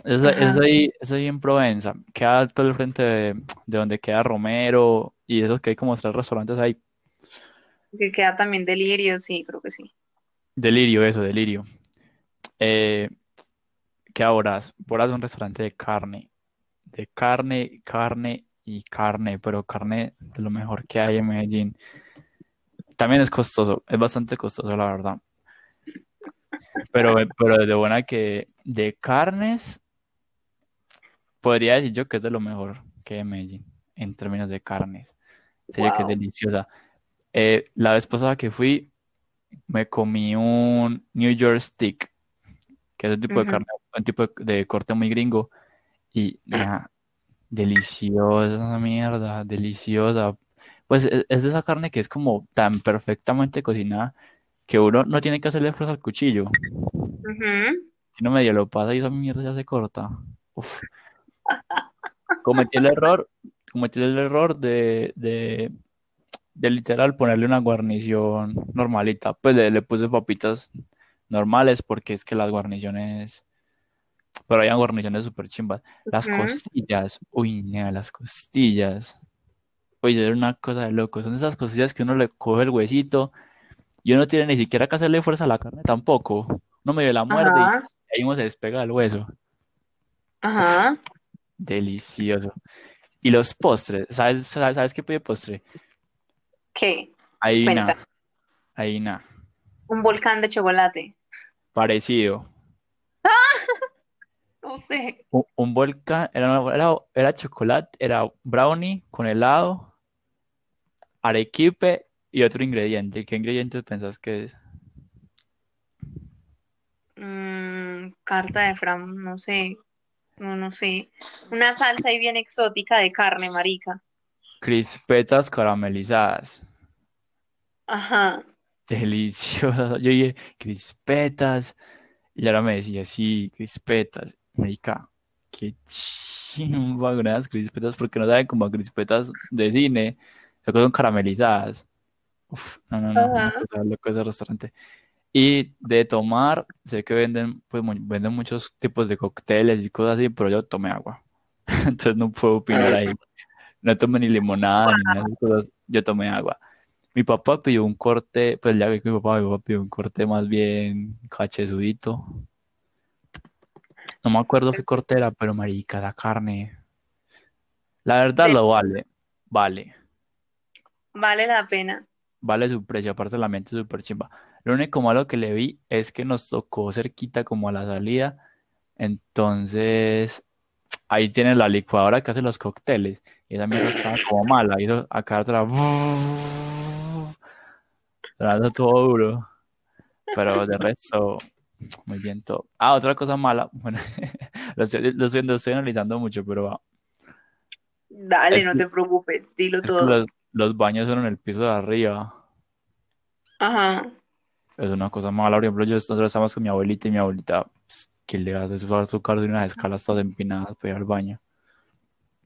Es, es ahí, es ahí en Provenza. Queda todo el frente de, de donde queda Romero y esos que hay como tres restaurantes ahí. Que queda también delirio, sí, creo que sí. Delirio, eso, delirio. Eh, queda Voraz. Voraz es un restaurante de carne. De carne, carne y carne, pero carne de lo mejor que hay en Medellín. También es costoso, es bastante costoso, la verdad. Pero, pero desde buena que de carnes, podría decir yo que es de lo mejor que Medellín, en términos de carnes. Sería que es Wow. deliciosa. Eh, la vez pasada que fui, me comí un New York Stick, que es un tipo de Ujú. carne, un tipo de, de corte muy gringo, y deliciosa esa mierda, deliciosa. Pues es, es de esa carne que es como tan perfectamente cocinada que uno no tiene que hacerle fuerza al cuchillo. Ujú. Si uno medio lo pasa y esa mierda ya se corta. Uf. Cometí el error, cometí el error de, de, de literal ponerle una guarnición normalita. Pues le, le puse papitas normales porque es que las guarniciones, pero hay guarniciones súper chimbas. Las costillas, uy, nea, las costillas. Oye, era una cosa de loco. Son esas costillas que uno le coge el huesito y uno no tiene ni siquiera que hacerle fuerza a la carne tampoco. Uno medio la muerde y ahí uno se despega del hueso. ajá. Delicioso. Y los postres, ¿sabes, sabes, sabes qué pide postre? ¿Qué? Ahí nada. Un volcán de chocolate. Parecido. No sé. Un, un volcán, era, era, era chocolate, era brownie con helado, arequipe y otro ingrediente. ¿Qué ingredientes pensás que es? Mm, carta de Fran, no sé. No, no sé. Una salsa ahí bien exótica de carne, marica. Crispetas caramelizadas. Ajá. Deliciosas. Yo dije, crispetas. Y ahora me decía, sí, crispetas. Marica, qué chimba con esas crispetas, porque no saben como a crispetas de cine. Son caramelizadas. Uf, no, no, no, Ajá. cosa loca ese restaurante. Y de tomar, sé que venden, pues, venden muchos tipos de cócteles y cosas así, pero yo tomé agua. Entonces no puedo opinar ahí. No tomé ni limonada ni nada de cosas. Yo tomé agua. Mi papá pidió un corte, pues ya vi que mi papá, mi papá pidió un corte más bien cachezudito. No me acuerdo qué corte era, pero marica, la carne. La verdad De- lo vale. Vale. Vale la pena. Vale su precio, aparte la mente súper chimba. Lo único malo que le vi es que nos tocó cerquita como a la salida. Entonces, ahí tiene la licuadora que hace los cócteles. Y esa mierda estaba como mala. Hizo acá atrás. Sonando todo duro. Pero de resto, muy bien todo. Ah, otra cosa mala. Bueno, lo estoy, lo estoy- lo estoy analizando mucho, pero va. Dale, Es no que- te preocupes, dilo todo. los, los baños son en el piso de arriba. Ajá. Es una cosa mala. Por ejemplo, yo nosotros estamos con mi abuelita y mi abuelita, pues, que le hace su su carro de unas escalas todas empinadas para ir al baño.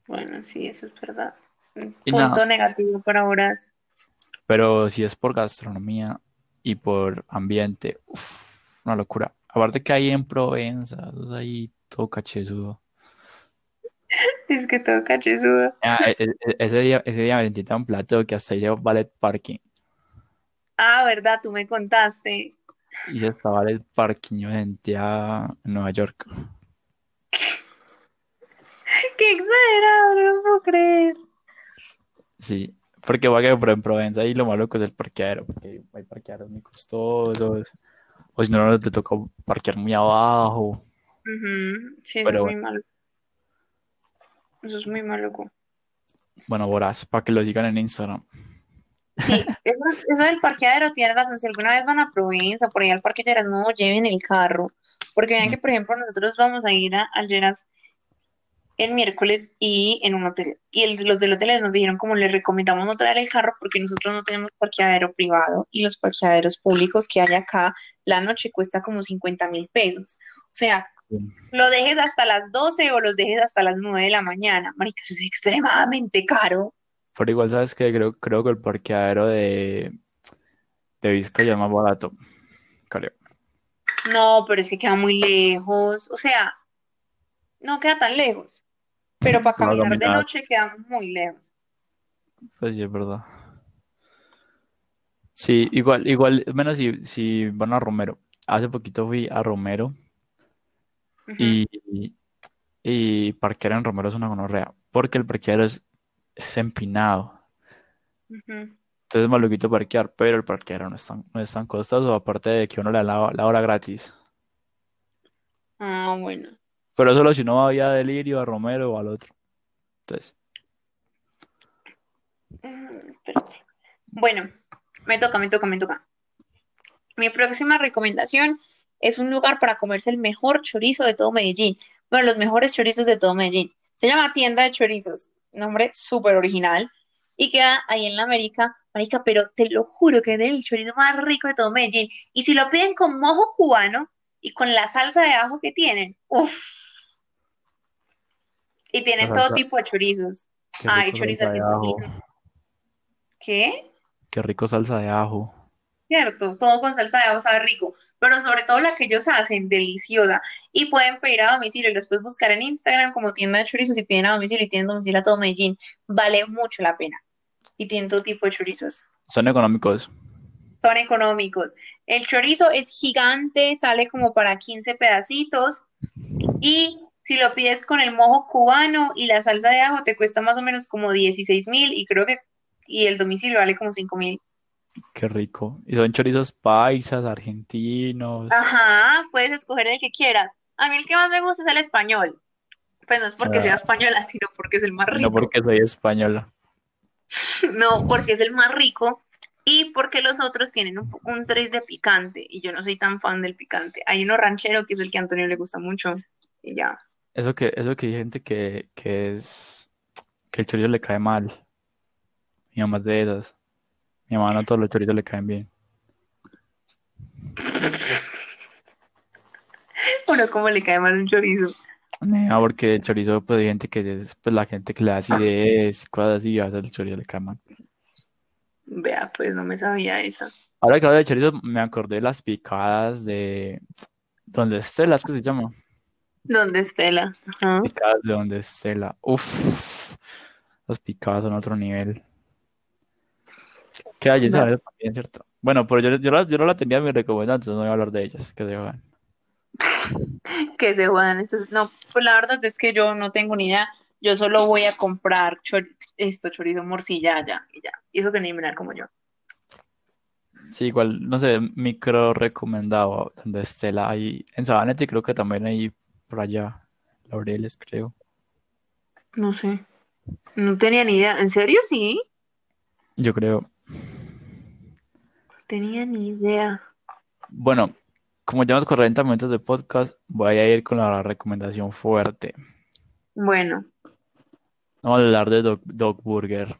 Bueno, sí, eso es verdad. Un Y Punto nada. negativo para Horas. Pero si es por gastronomía y por ambiente, uf, una locura. Aparte que hay en Provenza, eso es ahí todo cachezudo. Es que todo cachezudo. Ah, e- e- ese día, ese día me sentí tan plato que hasta hice ballet parking. Ah, verdad, tú me contaste. Hice hasta ballet parking, yo me sentía en Nueva York. Qué exagerado, no lo puedo creer. Sí, porque va que por en Provenza y lo malo que es el parqueadero, porque hay parqueaderos muy costosos, o si no, no te toca parquear muy abajo. Ujú, Sí, eso Pero es muy malo. Eso es muy maluco. bueno, Boras, para que lo sigan en Instagram. Sí, eso, eso del parqueadero tiene razón. Si alguna vez van a Provenza, por ahí al Parque Lleras, no lleven el carro. Porque vean que, por ejemplo, nosotros vamos a ir a, Lleras el miércoles y en un hotel. Y el- los del hotel nos dijeron como les recomendamos no traer el carro porque nosotros no tenemos parqueadero privado y los parqueaderos públicos que hay acá, la noche cuesta como 50 mil pesos. O sea. Lo dejes hasta las 12 o los dejes hasta las 9 de la mañana. Marica, eso es extremadamente caro. Pero igual, ¿sabes que Creo, creo que el parqueadero de, de Vizcaya es más barato, creo. No, pero es que queda muy lejos. O sea, no queda tan lejos. Pero para caminar de noche queda muy lejos. pues sí, es verdad. Sí, igual, igual, menos si, si van a Romero. Hace poquito fui a Romero Y, y parquear en Romero es una gonorrea, porque el parqueadero es, es empinado. Entonces es maluquito parquear, pero el parqueadero no es tan, no es tan costoso, aparte de que uno le da la, la hora gratis. Ah, bueno. Pero solo si uno va vía Delirio, a Romero o al otro. Entonces, Mm. Bueno, me toca, me toca, me toca. Mi próxima recomendación es un lugar para comerse el mejor chorizo de todo Medellín. Bueno, los mejores chorizos de todo Medellín. Se llama Tienda de Chorizos. Nombre súper original. Y queda ahí en la América, Marica, pero te lo juro que es el chorizo más rico de todo Medellín. Y si lo piden con mojo cubano y con la salsa de ajo que tienen, uff. Y tienen todo tipo de chorizos. qué Hay rico chorizo argentino. ¿Qué? qué rico salsa de ajo. Cierto, todo con salsa de ajo sabe rico, pero sobre todo la que ellos hacen, deliciosa. Y pueden pedir a domicilio y después buscar en Instagram como tienda de chorizos y piden a domicilio y tienen domicilio a todo Medellín. Vale mucho la pena. Y tienen todo tipo de chorizos. Son económicos. Son económicos. El chorizo es gigante, sale como para 15 pedacitos. Y si lo pides con el mojo cubano y la salsa de ajo, te cuesta más o menos como 16 mil y creo que y el domicilio vale como 5 mil. Qué rico. Y son chorizos paisas, argentinos. Ajá, puedes escoger el que quieras. A mí el que más me gusta es el español. Pues no es porque Ah. sea española, sino porque es el más rico. No porque soy española. No, porque es el más rico y porque los otros tienen un, un tris de picante y yo no soy tan fan del picante. Hay uno ranchero que es el que a Antonio le gusta mucho y ya. Eso que, eso que hay gente que, que es que el chorizo le cae mal. Mamá es de esas. Mi mamá no a todos los chorizos le caen bien. Uno como le cae mal un chorizo. No, porque el chorizo, pues hay gente que es pues la gente que le da acidez cosas así, y a veces el chorizo le cae mal. Vea, pues no me sabía eso. Ahora que hablo de chorizo, me acordé de las picadas de donde Estela, es que se llama. ¿Dónde Estela? Ajá. Picadas de donde Estela. Uf, las picadas son otro nivel. Que hay No. También, ¿cierto? Bueno, pero yo, yo, la- yo no la tenía en mi recomendado, entonces no voy a hablar de ellas, que se jodan. Que se juegan esos. No, pues la verdad es que yo no tengo ni idea. Yo solo voy a comprar chor- esto, chorizo morcilla ya y ya. Y eso que ni mirar como yo. Sí, igual, no sé, micro recomendado donde Estela hay en Sabaneta y creo que también hay por allá, Laureles, creo. No sé. No tenía ni idea. ¿En serio? Sí. Yo creo. Tenía ni idea. Bueno, como llevamos 40 minutos de podcast, voy a ir con la recomendación fuerte. Bueno, Vamos a hablar de Dog, Dog Burger.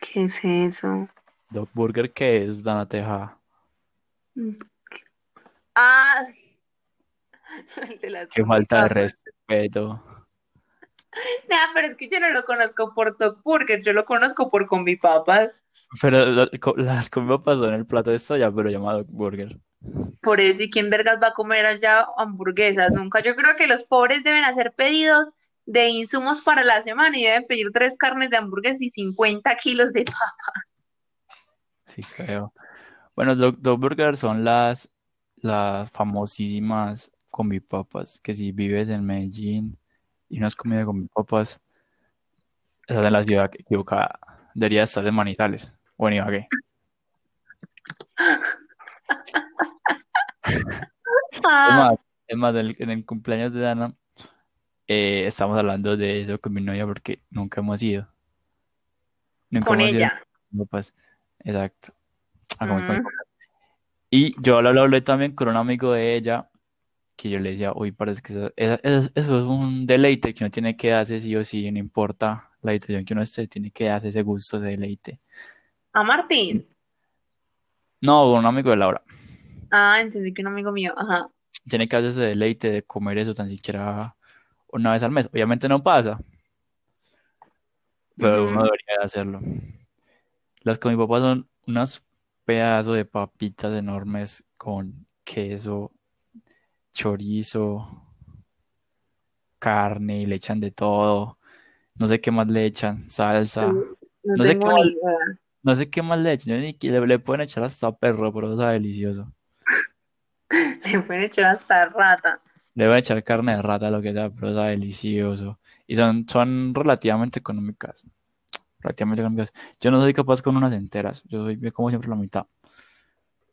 ¿qué es eso? Dog Burger, ¿qué es, Dana Teja? Ah, de las Qué falta de respeto. Nah, pero es que yo no lo conozco por Dog Burger, yo lo conozco por combipapas. Pero la- las comidas son el plato de esto ya, pero llamado Burger. Por eso, ¿y quién vergas va a comer allá hamburguesas? Nunca. Yo creo que los pobres deben hacer pedidos de insumos para la semana y deben pedir tres carnes de hamburguesas y 50 kilos de papa. Sí, creo. Bueno, Dog, Dog Burger son las, las famosísimas combipapas, que si vives en Medellín y no has comido combipapas, estás en la ciudad equivocada. Deberías estar en Manizales o en Ibagué. Es Ah, más, es más, en el, en el cumpleaños de Dana, eh, estamos hablando de eso con mi novia porque nunca hemos ido. Nunca con hemos ido ella. a papas. Exacto. A comer Mm. Y yo lo hablé también con un amigo de ella, que yo le decía, uy, parece que eso, eso- eso- eso es un deleite que uno tiene que darse sí o sí, no importa la situación que uno esté, tiene que darse ese gusto, ese deleite. A Martín. No, un amigo de Laura. Ah, entendí que un amigo mío. Ajá. Tiene que hacer ese deleite de comer eso tan siquiera una vez al mes. Obviamente no pasa, pero uno debería de hacerlo. Las con mi papá son unos pedazos de papitas enormes con queso, chorizo, carne y le echan de todo. No sé qué más le echan, salsa. No No sé tengo qué más, idea. No sé qué más le echan. Ni que le, le pueden echar hasta perro, pero sabe delicioso. Le pueden echar hasta rata. Le voy a echar carne de rata, lo que sea, pero está delicioso. Y son, son relativamente económicas. Relativamente económicas. Yo no soy capaz con unas enteras. Yo soy como siempre la mitad.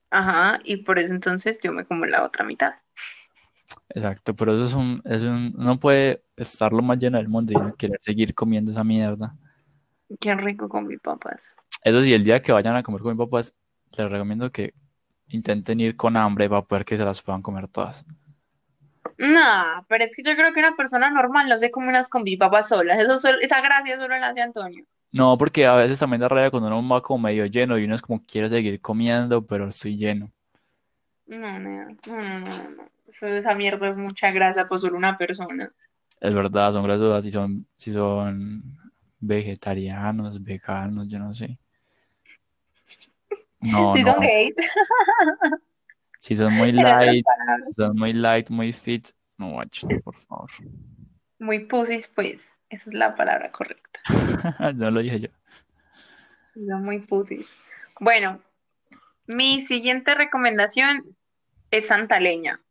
Ajá, y por eso entonces yo me como la otra mitad. Exacto, pero eso es un, es un, no puede estar lo más lleno del mundo y no querer seguir comiendo esa mierda. Qué rico con mis papas. Eso sí, el día que vayan a comer con mis papás, les recomiendo que intenten ir con hambre para poder que se las puedan comer todas. No, pero es que yo creo que una persona normal no se come unas con papas solas. Eso solo- esa gracia solo la hace Antonio. No, porque a veces también da rabia cuando uno va como medio lleno y uno es como quiere seguir comiendo, pero estoy lleno. No, no, no, no, no. Eso- esa mierda es mucha grasa por solo una persona. Es verdad, son grasudas si son, si son vegetarianos, veganos, yo no sé. No, Si son no. gays, Si son muy light, si son muy light, muy fit, no, guacho, por favor. Muy pusis, pues. Esa es la palabra correcta. No lo dije yo. Son muy pusis. Bueno, mi siguiente recomendación es Santaleña.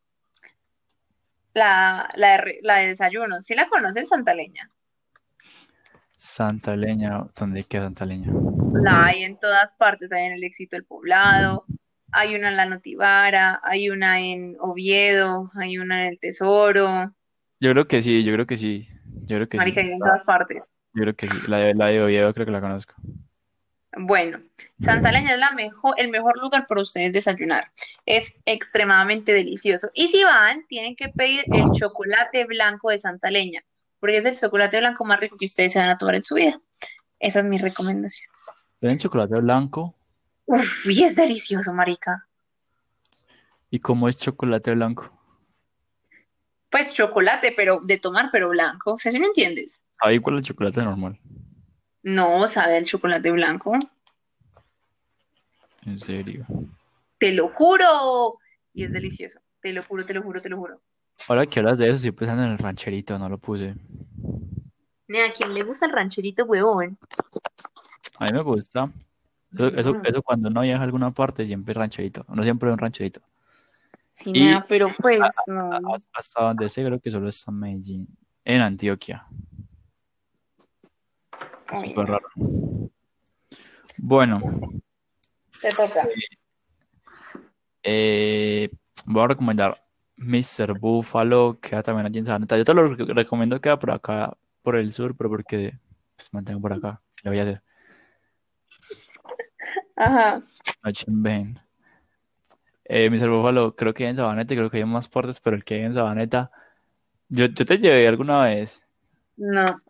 La, la, de, la de desayuno. ¿Sí la conoces, Santaleña? Santa Leña, ¿dónde queda Santa Leña? La hay en todas partes. Hay en el Éxito del Poblado, hay una en La Notivara, hay una en Oviedo, hay una en El Tesoro, Yo creo que sí, yo creo que sí. Yo creo que sí. marica, hay en todas partes. Yo creo que sí. La de, la de Oviedo creo que la conozco. Bueno, Santa Leña es la mejor, el mejor lugar para ustedes desayunar. Es extremadamente delicioso. Y si van, tienen que pedir el chocolate blanco de Santa Leña, porque es el chocolate blanco más rico que ustedes se van a tomar en su vida. Esa es mi recomendación. ¿Tienen chocolate blanco? Uf, y es delicioso, marica. ¿Y cómo es chocolate blanco? Pues chocolate, pero de tomar, pero blanco. O sea, ¿sí me entiendes? ¿Sabe igual el chocolate normal? No, sabe el chocolate blanco. En serio. Te lo juro. Y es delicioso. Te lo juro, te lo juro, te lo juro. Ahora que hablas de eso, estoy pensando en el rancherito, no lo puse. ¿a quién le gusta el rancherito, huevón? A mí me gusta. Eso, eso, eso cuando uno viaja a alguna parte, siempre rancherito. Uno siempre ve un rancherito. Sí, Y- nada, pero pues A- no. Hasta donde sé, creo que solo está en Medellín. En Antioquia. Súper raro. Bueno, Te toca. eh, voy a recomendar Mr. Buffalo, queda también allí en Sabana. Yo te lo rec- recomiendo, queda por acá, por el sur, pero porque pues mantengo por acá. ¿Qué le voy a hacer? Ajá. Noche en Ben. Eh, Mr. Buffalo, creo que hay en Sabaneta, creo que hay en más partes, pero el que hay en Sabaneta. Yo, yo te llevé alguna vez. No,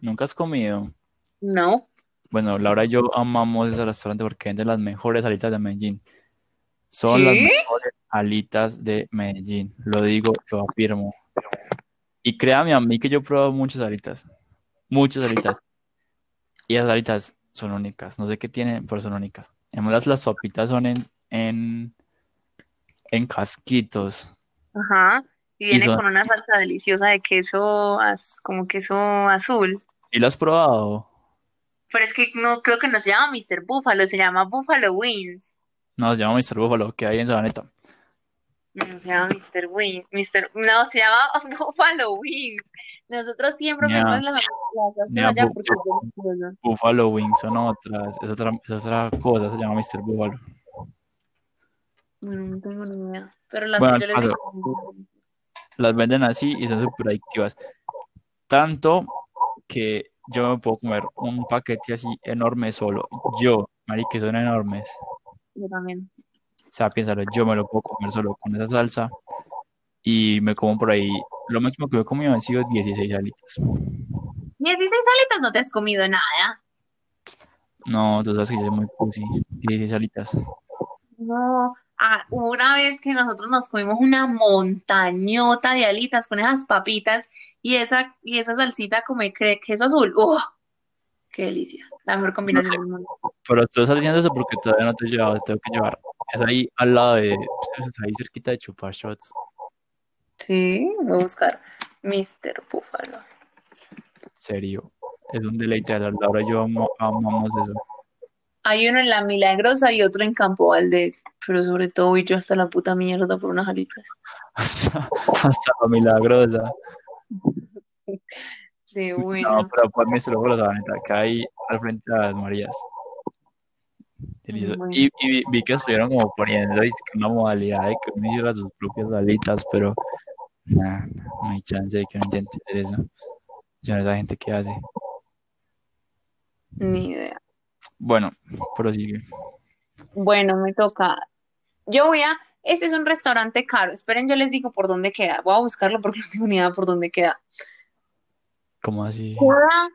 ¿Nunca has comido? no. Bueno, Laura y yo amamos ese restaurante porque venden las mejores alitas de Medellín. Son las mejores alitas de Medellín. Lo digo, lo afirmo. Y créame a mí que yo he probado muchas alitas. Muchas alitas. Y esas alitas son únicas. No sé qué tienen, pero son únicas. Además, las, sopitas son en, en, en casquitos. Ajá. Y viene son- con una salsa deliciosa de queso, como queso azul. ¿Y lo has probado? Pero es que no, creo que no se llama Mr. Buffalo, se llama Buffalo Wings. No, se llama Mr. Buffalo, que hay en Sabaneta. No se llama Mr. Wings. Mr. No, se llama Buffalo Wings. Nosotros siempre pedimos las, Ña, allá porque. Buffalo Wings son otras. Es otra, es otra cosa, se llama Mr. Buffalo. Bueno, no tengo ni idea. Pero las Bueno, que yo les digo. las venden así y son súper adictivas. Tanto que yo me puedo comer un paquete así enorme solo. Yo, marica, que son enormes. Yo también. O sea, piénsalo, yo me lo puedo comer solo con esa salsa y me como por ahí. Lo máximo que he comido han sido 16 alitas. 16 alitas no te has comido nada. No, tú sabes que yo soy muy pussy. 16 alitas. No, ah, una vez que nosotros nos comimos una montañota de alitas con esas papitas y esa, y esa salsita como cre- queso azul. ¡Oh! ¡Qué delicia! La mejor combinación del mundo. Pero tú estás diciendo eso porque todavía no te he llevado, te tengo que llevar. Es ahí al lado de, pues, es ahí cerquita de Chupar Shots. Sí, voy a buscar Mr. Búfalo. Serio. Es un deleite. La Laura yo amo- amamos eso. Hay uno en La Milagrosa y otro en Campo Valdés, pero sobre todo voy yo hasta la puta mierda por unas alitas. Hasta, hasta la milagrosa. De No, bueno. pero por mí se lo la neta, que hay al frente de las Marías. Y, y vi, que estuvieron como poniendo una modalidad de que uno hiciera sus propias alitas, pero nah, no hay chance de que uno intente hacer eso. Yo no sé esa gente que hace. Ni idea. Bueno, prosigue. Bueno, me toca. Yo voy a. Este es un restaurante caro. Esperen, yo les digo por dónde queda. Voy a buscarlo porque no tengo ni idea por dónde queda. ¿Cómo así? Queda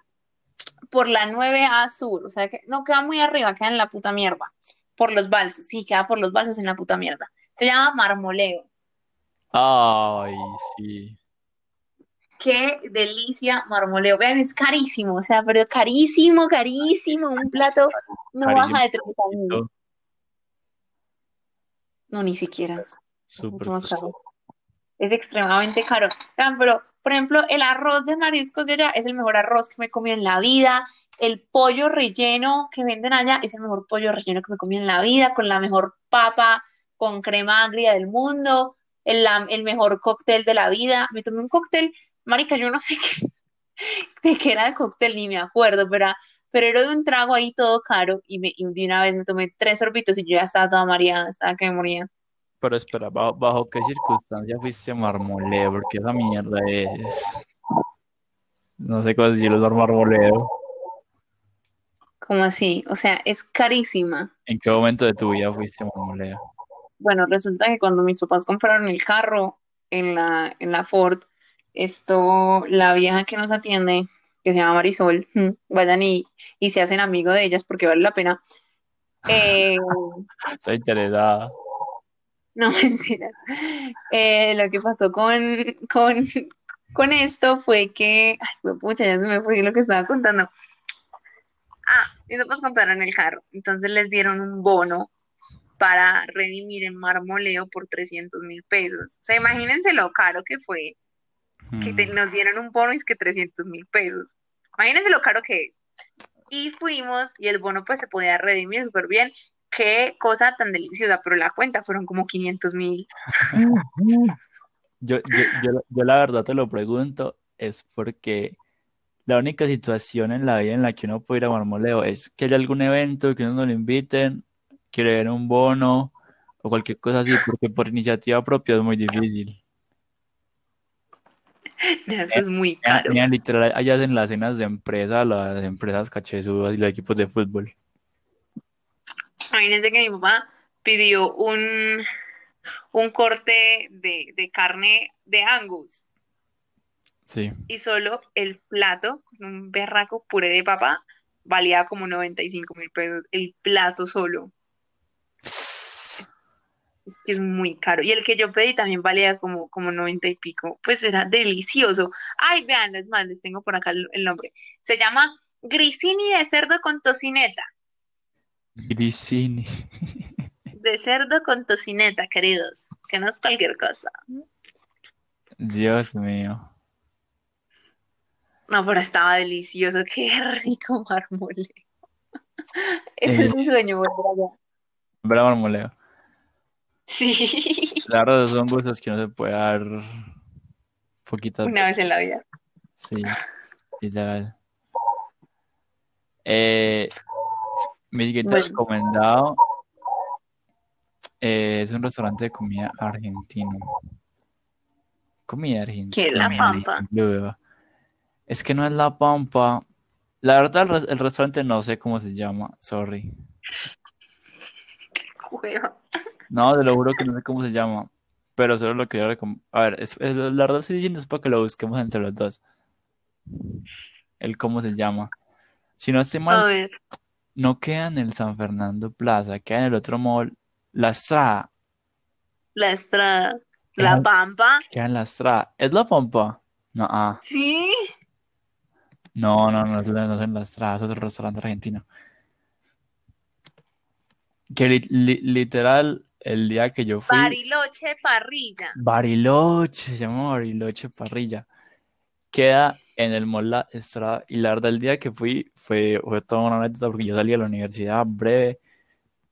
por la 9A Sur. O sea que no queda muy arriba, queda en la puta mierda. Por los balsos. Sí, queda por los balsos en la puta mierda. Se llama Marmoleo. Ay, sí. Qué delicia Marmoleo. Vean, es carísimo. O sea, pero carísimo, carísimo. Un plato no Carísimo. baja de 30 mil. No, ni siquiera. Caro. Es extremadamente caro. Vean, pero, por ejemplo, el arroz de mariscos de allá es el mejor arroz que me comido en la vida. El pollo relleno que venden allá es el mejor pollo relleno que me comido en la vida, con la mejor papa, con crema agria del mundo, el, mejor cóctel de la vida. Me tomé un cóctel, marica, yo no sé qué, de qué era el cóctel, ni me acuerdo, pero pero era de un trago ahí todo caro y, me, y de una vez me tomé tres sorbitos y yo ya estaba toda mareada, estaba que moría. Pero espera, ¿bajo, bajo qué circunstancia fuiste Marmoleo? Porque esa mierda es... No sé cómo decirlo, es Marmoleo. ¿Cómo así? O sea, es carísima. ¿En qué momento de tu vida fuiste Marmoleo? Bueno, resulta que cuando mis papás compraron el carro en la, en la Ford, esto, la vieja que nos atiende, que se llama Marisol, mm, vayan y, y se hacen amigos de ellas porque vale la pena. Eh, Estoy interesada. no mentiras. Eh, lo que pasó con, con, con esto fue que, ay, pucha, ya se me fue lo que estaba contando. Ah, mis papás compraron el carro, entonces les dieron un bono para redimir en marmoleo por 300 mil pesos. O sea, imagínense lo caro que fue que te- Mm. nos dieron un bono y es que 300 mil pesos. Imagínense lo caro que es. Y fuimos y el bono pues se podía redimir súper bien. Qué cosa tan deliciosa, pero la cuenta fueron como 500 mil. Yo, yo, yo, yo la verdad te lo pregunto, es porque la única situación en la vida en la que uno puede ir a Marmoleo es que haya algún evento, que uno no lo inviten, quiere ver un bono o cualquier cosa así, porque por iniciativa propia es muy difícil. Eso es muy caro. mira, literal, allá hacen las cenas de empresa, las empresas cachezudas y los equipos de fútbol. Imagínense que mi papá pidió un, un corte de, de carne de Angus Sí. y solo el plato, un berraco puré de papa, valía como 95 mil pesos. El plato solo. Es muy caro. Y el que yo pedí también valía como, como 90 y pico. Pues era delicioso. Ay, vean, es más, les tengo por acá el, el nombre. Se llama Grisini de cerdo con tocineta. Grisini. De cerdo con tocineta, queridos. Que no es cualquier cosa. Dios mío. No, pero estaba delicioso. Qué rico marmoleo. Ese Eh. es mi sueño. Ver a Marmoleo. Sí. La verdad son gustos que no se puede dar poquitas Una vez en la vida. Sí, literal. Eh, mi Bueno. recomendado eh, es un restaurante de comida argentino. Comida argentina. ¿Qué, La Pampa? Es que no es La Pampa. La verdad, el, res- el restaurante no sé cómo se llama. Sorry. No, te lo juro que no sé cómo se llama. Pero solo lo quería recomendar. A ver, es- es- la verdad estoy diciendo es para que lo busquemos entre los dos. El cómo se llama. Si no estoy mal. No queda en el San Fernando Plaza, queda en el otro mall. La Estrada. La Estrada. La. Pampa. Queda en la Estrada. ¿Es la Pampa? No, ah. Sí. No, no, no, no es en la Estrada, es otro restaurante argentino. Que li- li- literal, el día que yo fui. Bariloche Parrilla. Bariloche, se llama Bariloche Parrilla. Queda en el Mall La Estrada. Y la verdad, el día que fui fue, fue toda una anécdota porque yo salí a la universidad breve.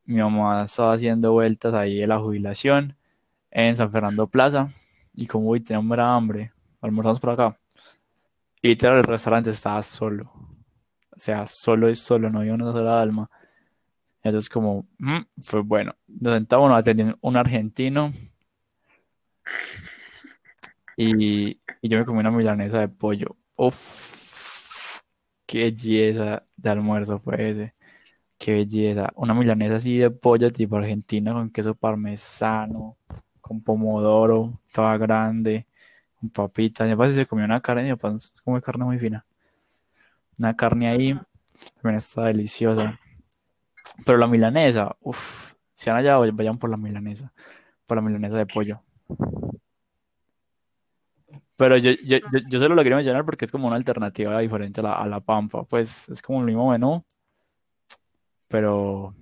Mi mamá estaba haciendo vueltas ahí en la jubilación en San Fernando Plaza. Y como tenía un hambre, almorzamos por acá. Y literal, el restaurante estaba solo. O sea, solo es solo, no había una sola alma. Entonces, como, mm, fue bueno. Nos sentamos, nos atendió un argentino. Y, y yo me comí una milanesa de pollo. Uf, qué belleza de almuerzo fue ese. Qué belleza. Una milanesa así de pollo tipo argentina con queso parmesano, con pomodoro, toda grande, con papitas. Mi papá sí se comió una carne, mi papá come carne muy fina. Una carne ahí, también está deliciosa. Pero la milanesa, uff, si van allá, vayan por la milanesa, por la milanesa de pollo. Pero yo, yo, yo, yo solo lo quería mencionar porque es como una alternativa diferente a la, a la Pampa. Pues es como el mismo menú, pero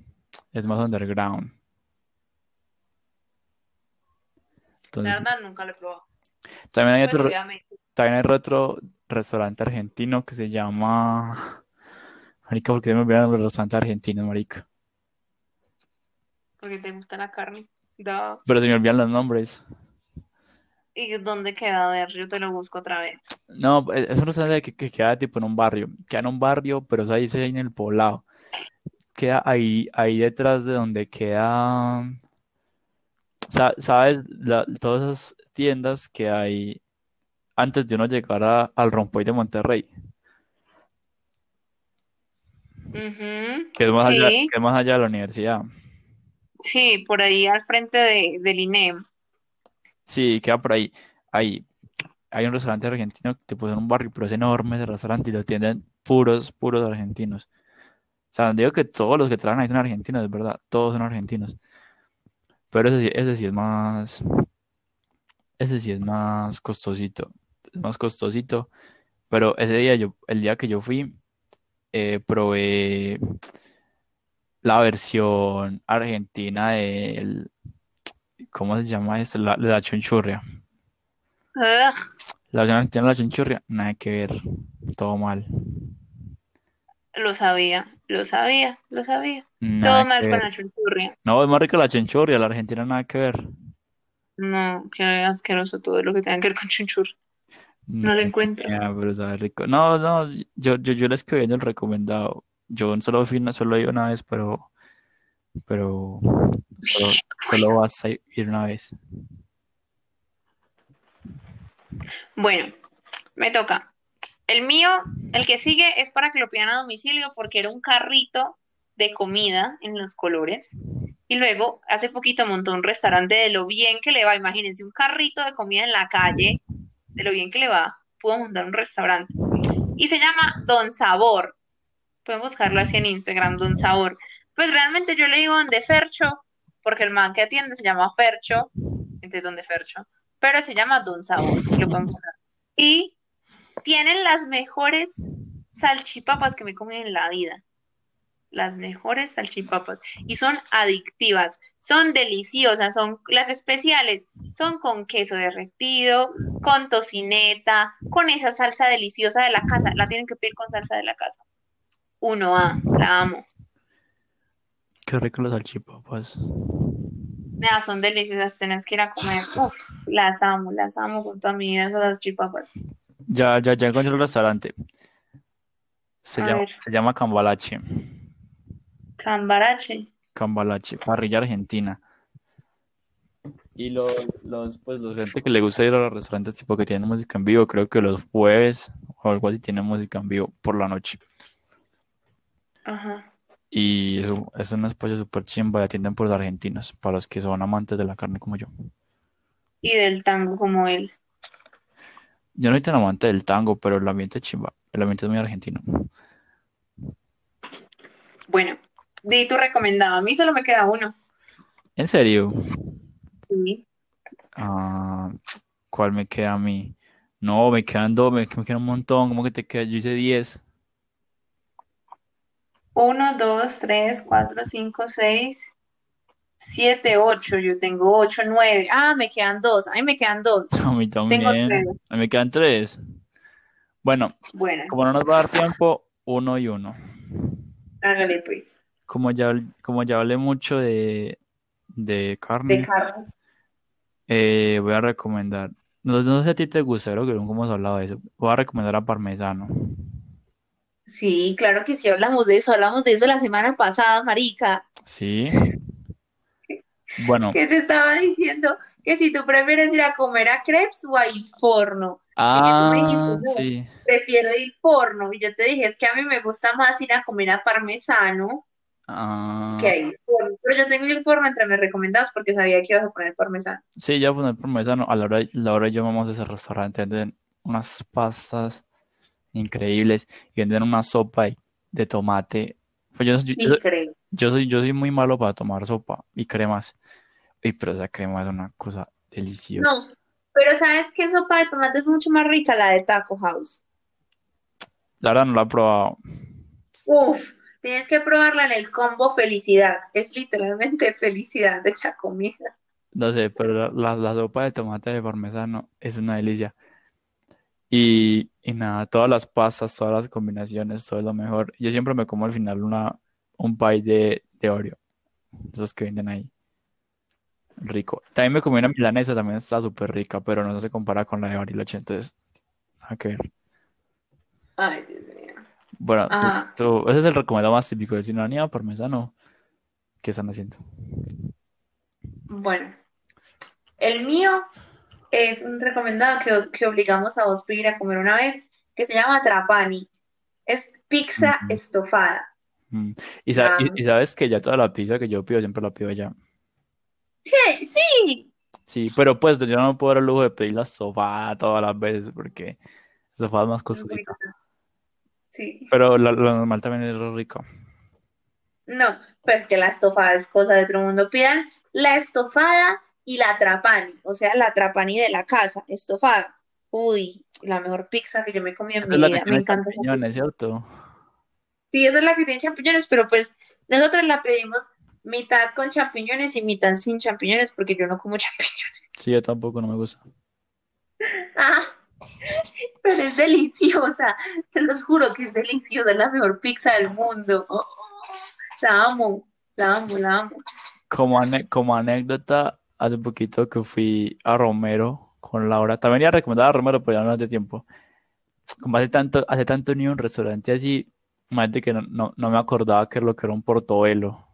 es más underground. La Entonces, verdad, nunca lo he probado. también hay otro, obviamente. también hay otro restaurante argentino que se llama... Marica, ¿por qué me olvidaron los restaurantes argentinos, marica? Porque te gusta la carne. Da. Pero se me olvidan los nombres. ¿Y dónde queda? A ver, yo te lo busco otra vez. No, es es un restaurante que, que queda tipo en un barrio. Queda en un barrio, pero eso ahí se en el poblado. Queda ahí, ahí detrás de donde queda. sa- ¿Sabes? La- todas esas tiendas que hay antes de uno llegar a- al Rompoy de Monterrey, que es más allá, que es más allá de la universidad. sí, por ahí al frente de, del INEM. Sí, queda por ahí. Ahí hay un restaurante argentino, tipo en un barrio, pero es enorme ese restaurante y lo atienden puros, puros argentinos. O sea, digo que todos los que trabajan ahí son argentinos, es verdad, todos son argentinos. Pero ese, sí- ese sí es más, ese sí es más costosito, es más costosito. Pero ese día yo, el día que yo fui, eh, probé la versión argentina del, ¿cómo se llama esto? La, la chunchurria. Ugh, La versión argentina de la chunchurria, nada que ver, todo mal, lo sabía, lo sabía, lo sabía. nada Todo mal que con la chunchurria. No, es más rica la chunchurria, la argentina nada que ver. No, qué asqueroso todo lo que tenga que ver con chunchurria. No No, lo encuentro. ya, pero sabe rico. No, no, yo, yo, yo les quedé viendo el recomendado. Yo solo fui solo he ido una vez, pero, pero solo, vas a ir una vez. Bueno, me toca. El mío, el que sigue es para que lo pidan a domicilio porque era un carrito de comida en los colores. Y luego, hace poquito montó un restaurante de lo bien que le va. Imagínense, un carrito de comida en la calle, de lo bien que le va. Pudo montar un restaurante. Y se llama Don Sabor. Pueden buscarlo así en Instagram, Don Sabor. Pues realmente yo le digo donde Fercho, porque el man que atiende se llama Fercho, entonces donde Fercho, pero se llama Don Sabor, lo pueden buscar. Y tienen las mejores salchipapas que me comido en la vida. Las mejores salchipapas. Y son adictivas, son deliciosas, son las especiales, son con queso derretido, con tocineta, con esa salsa deliciosa de la casa. La tienen que pedir con salsa de la casa. 1A, la amo. Qué rico las salchipapas. Nada, son deliciosas, tenés que ir a comer. Uf, las amo, las amo con toda mi vida esas salchipapas. Ya, ya, ya encontré el restaurante. Se A llama, ver. se llama Cambalache. Cambarache. Cambalache, parrilla argentina. Y los, los, pues, los gente que le gusta ir a los restaurantes tipo que tienen música en vivo, creo que los jueves o algo así tienen música en vivo por la noche. Ajá. Y eso es un espacio súper chimba, y atienden por los argentinos, para los que son amantes de la carne como yo. Y del tango como él. Yo no soy tan amante del tango, pero el ambiente es chimba, el ambiente es muy argentino. Bueno, di tu recomendado, a mí solo me queda uno. ¿En serio? Sí. Ah, ¿Cuál me queda a mí? No, me quedan dos, me, me un montón, ¿cómo que te queda? Yo hice diez. 1, 2, 3, 4, 5, 6, 7, 8. Yo tengo 8, 9. Ah, me quedan 2. Ahí me quedan 2. A mí también. Tengo 3. A mí me quedan 3. Bueno, bueno, como no nos va a dar tiempo, 1 y 1. Hágale pues. Como ya, como ya hablé mucho de, de carne. De carne. Eh, voy a recomendar. No, no, sé si a ti te gusta, creo que nunca hemos hablado de eso. Voy a recomendar a Parmesano. Sí, claro que sí, hablamos de eso. Hablamos de eso la semana pasada, marica. ¿Sí? Bueno, Que te estaba diciendo que si tú prefieres ir a comer a crepes o a ir forno. Y que tú me dijiste, ah, sí. prefiero ir forno. Y yo te dije, es que a mí me gusta más ir a comer a parmesano Ah, que a ir forno. Pero yo tengo el forno entre mis recomendados porque sabía que ibas a poner parmesano. sí, ya voy a poner parmesano. A la hora, la hora yo vamos a ese restaurante, venden unas pastas increíbles y venden una sopa de, tomate. Pues yo, yo, yo- Increíble. yo soy, yo soy muy malo para tomar sopa y cremas. Uy, pero esa crema es una cosa deliciosa. No, pero ¿sabes qué sopa de tomate es mucho más rica? La de Taco House. La verdad no la he probado. Uf, tienes que probarla en el combo felicidad. Es literalmente felicidad de hecha comida. No sé, pero la, la, la sopa de tomate de parmesano es una delicia. Y, y nada, todas las pastas, todas las combinaciones, todo es lo mejor. Yo siempre me como al final una, un pie de, de Oreo, esos que venden ahí. rico. También me comí una milanesa, también está súper rica, pero no se compara con la de Bariloche, entonces, nada que ver. Ay, Dios mío. Bueno, tú- Ajá. tú- ese es el recomendado más típico del sinonía parmesano. ¿Qué están haciendo? Bueno, el mío es un recomendado que, que obligamos a vos pedir a comer una vez, que se llama trapani. Es pizza estofada. Mm. Y, sa- y- Ah. y sabes que ya toda la pizza que yo pido siempre la pido allá. Sí, sí. Sí, pero pues yo no puedo dar el lujo de pedir la sofá todas las veces porque la sofá es más costosita. Sí. Pero la normal también es rica. No, pues que la estofada es cosa de otro mundo. Pidan la estofada y la trapani, o sea, la trapani de la casa, estofada. Uy, la mejor pizza que yo me comí en Esa mi vida. Me encanta. champiñones, ¿cierto? Sí, esa es la que tiene champiñones, pero pues nosotros la pedimos mitad con champiñones y mitad sin champiñones porque yo no como champiñones. Sí, yo tampoco no me gusta. Ah, pero es deliciosa, te los juro que es deliciosa, es la mejor pizza del mundo. Oh, la amo, la amo, la amo. Como, ane- como anécdota, hace poquito que fui a Romero con Laura. También iba a recomendar a Romero, pero ya no hace tiempo. Como hace tanto, hace tanto ni un restaurante así, imagínate que no, no, no me acordaba que lo que era un portobelo.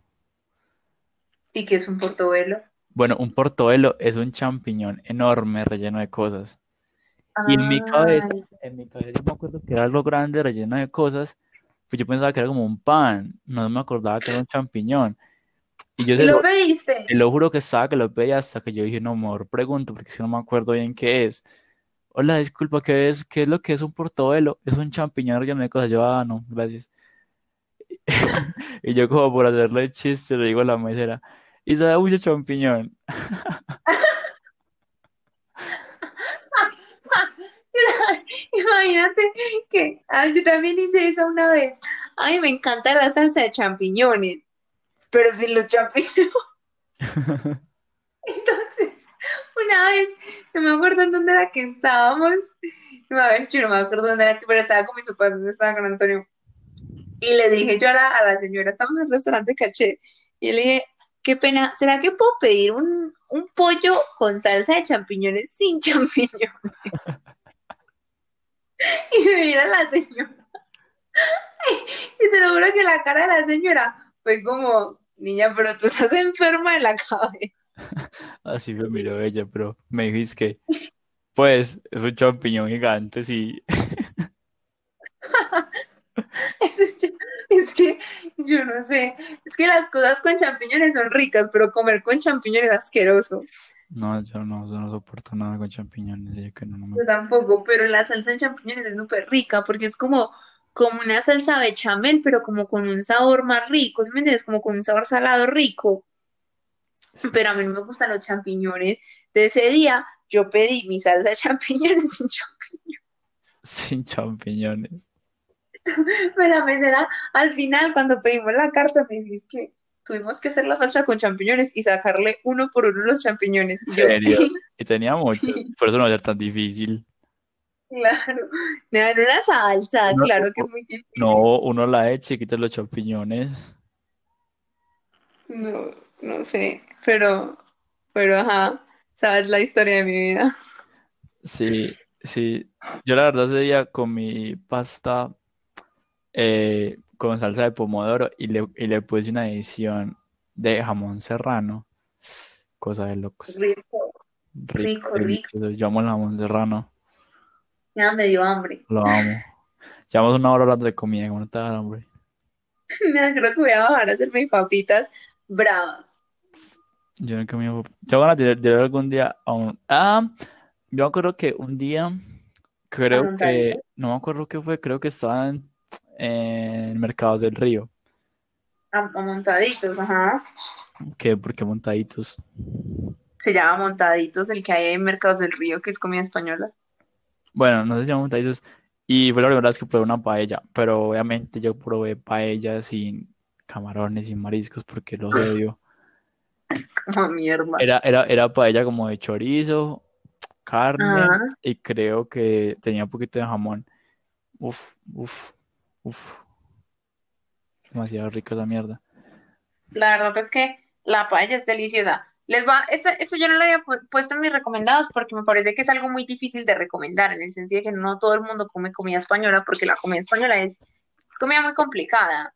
¿Y que es un portobelo? Bueno, un portobelo es un champiñón enorme relleno de cosas. Y en mi cabeza, en mi cabeza yo me acuerdo que era algo grande relleno de cosas, pues yo pensaba que era como un pan, no me acordaba que era un champiñón. Y yo ¿y se lo lo, pediste? te lo juro que estaba que lo pedía hasta que yo dije, no, mejor pregunto, porque si no me acuerdo bien qué es. Hola, disculpa, ¿qué es? ¿Qué es lo que es un portobelo? Es un champiñón relleno de cosas. Yo, ah, no, gracias. Y yo como por hacerle el chiste le digo a la mesera, y sabe mucho champiñón. Imagínate que ah, yo también hice eso una vez. Ay, me encanta la salsa de champiñones, pero sin los champiñones. Entonces, una vez, no me acuerdo en dónde era que estábamos, no, me acuerdo dónde era que, pero estaba con mis papás, estaba con Antonio. Y le dije yo a la, a la señora, estamos en el restaurante caché, y le dije, qué pena, ¿será que puedo pedir un, un pollo con salsa de champiñones sin champiñones? Y me mira la señora. Y te lo juro que la cara de la señora fue como, niña, pero tú estás enferma de la cabeza. Así me miró ella, pero me dijiste que, pues, es un champiñón gigante, sí. Es, es que yo no sé, es que las cosas con champiñones son ricas, pero comer con champiñones es asqueroso. No, yo no, yo no soporto nada con champiñones, yo que no, no me Yo tampoco, pero la salsa de champiñones es súper rica porque es como, como una salsa bechamel, pero como con un sabor más rico, ¿sí me entiendes? Como con un sabor salado rico. Pero a mí no me gustan los champiñones. De ese día yo pedí mi salsa de champiñones sin champiñones. sin champiñones. Pero la mesera, al final, cuando pedimos la carta, me dijo que tuvimos que hacer la salsa con champiñones y sacarle uno por uno los champiñones. ¿En yo, serio? Y tenía mucho, Sí. por eso no va a ser tan difícil. Claro, me dan una salsa, claro que es muy difícil. No, uno la echa y quita los champiñones. No, no sé, pero, pero ajá, sabes la historia de mi vida. Sí, sí. Yo la verdad ese día comí pasta eh, con salsa de pomodoro y le, y le puse una edición de jamón serrano. Cosa de locos. Rico, Rico, rico. Yo amo el jamón serrano. Ya me dio hambre. Lo amo. Llevamos una hora hablando de comida, ¿cómo no te da hambre? Mira, creo que voy a bajar a hacerme papitas bravas. Yo no he comido. Yo van a tirar algún día a un. Ah, yo me acuerdo que un día, creo que, no me acuerdo qué fue, creo que estaba en, en Mercados del Río. A, a montaditos, ajá. ¿Qué? ¿Por qué montaditos? Se llama montaditos el que hay en Mercados del Río, que es comida española. Bueno, no sé si se llama montaditos. Y fue la primera vez que probé una paella, pero obviamente yo probé paella sin camarones, sin mariscos, porque los odio. Como mierda. Era, era, era paella como de chorizo, carne Ajá. y creo que tenía un poquito de jamón. Uf, uf, uf. Demasiado rico esa mierda. La verdad es que la paella es deliciosa, Les va, eso, eso yo no lo había pu- puesto en mis recomendados porque me parece que es algo muy difícil de recomendar, en el sentido de que no todo el mundo come comida española, porque la comida española es, es comida muy complicada.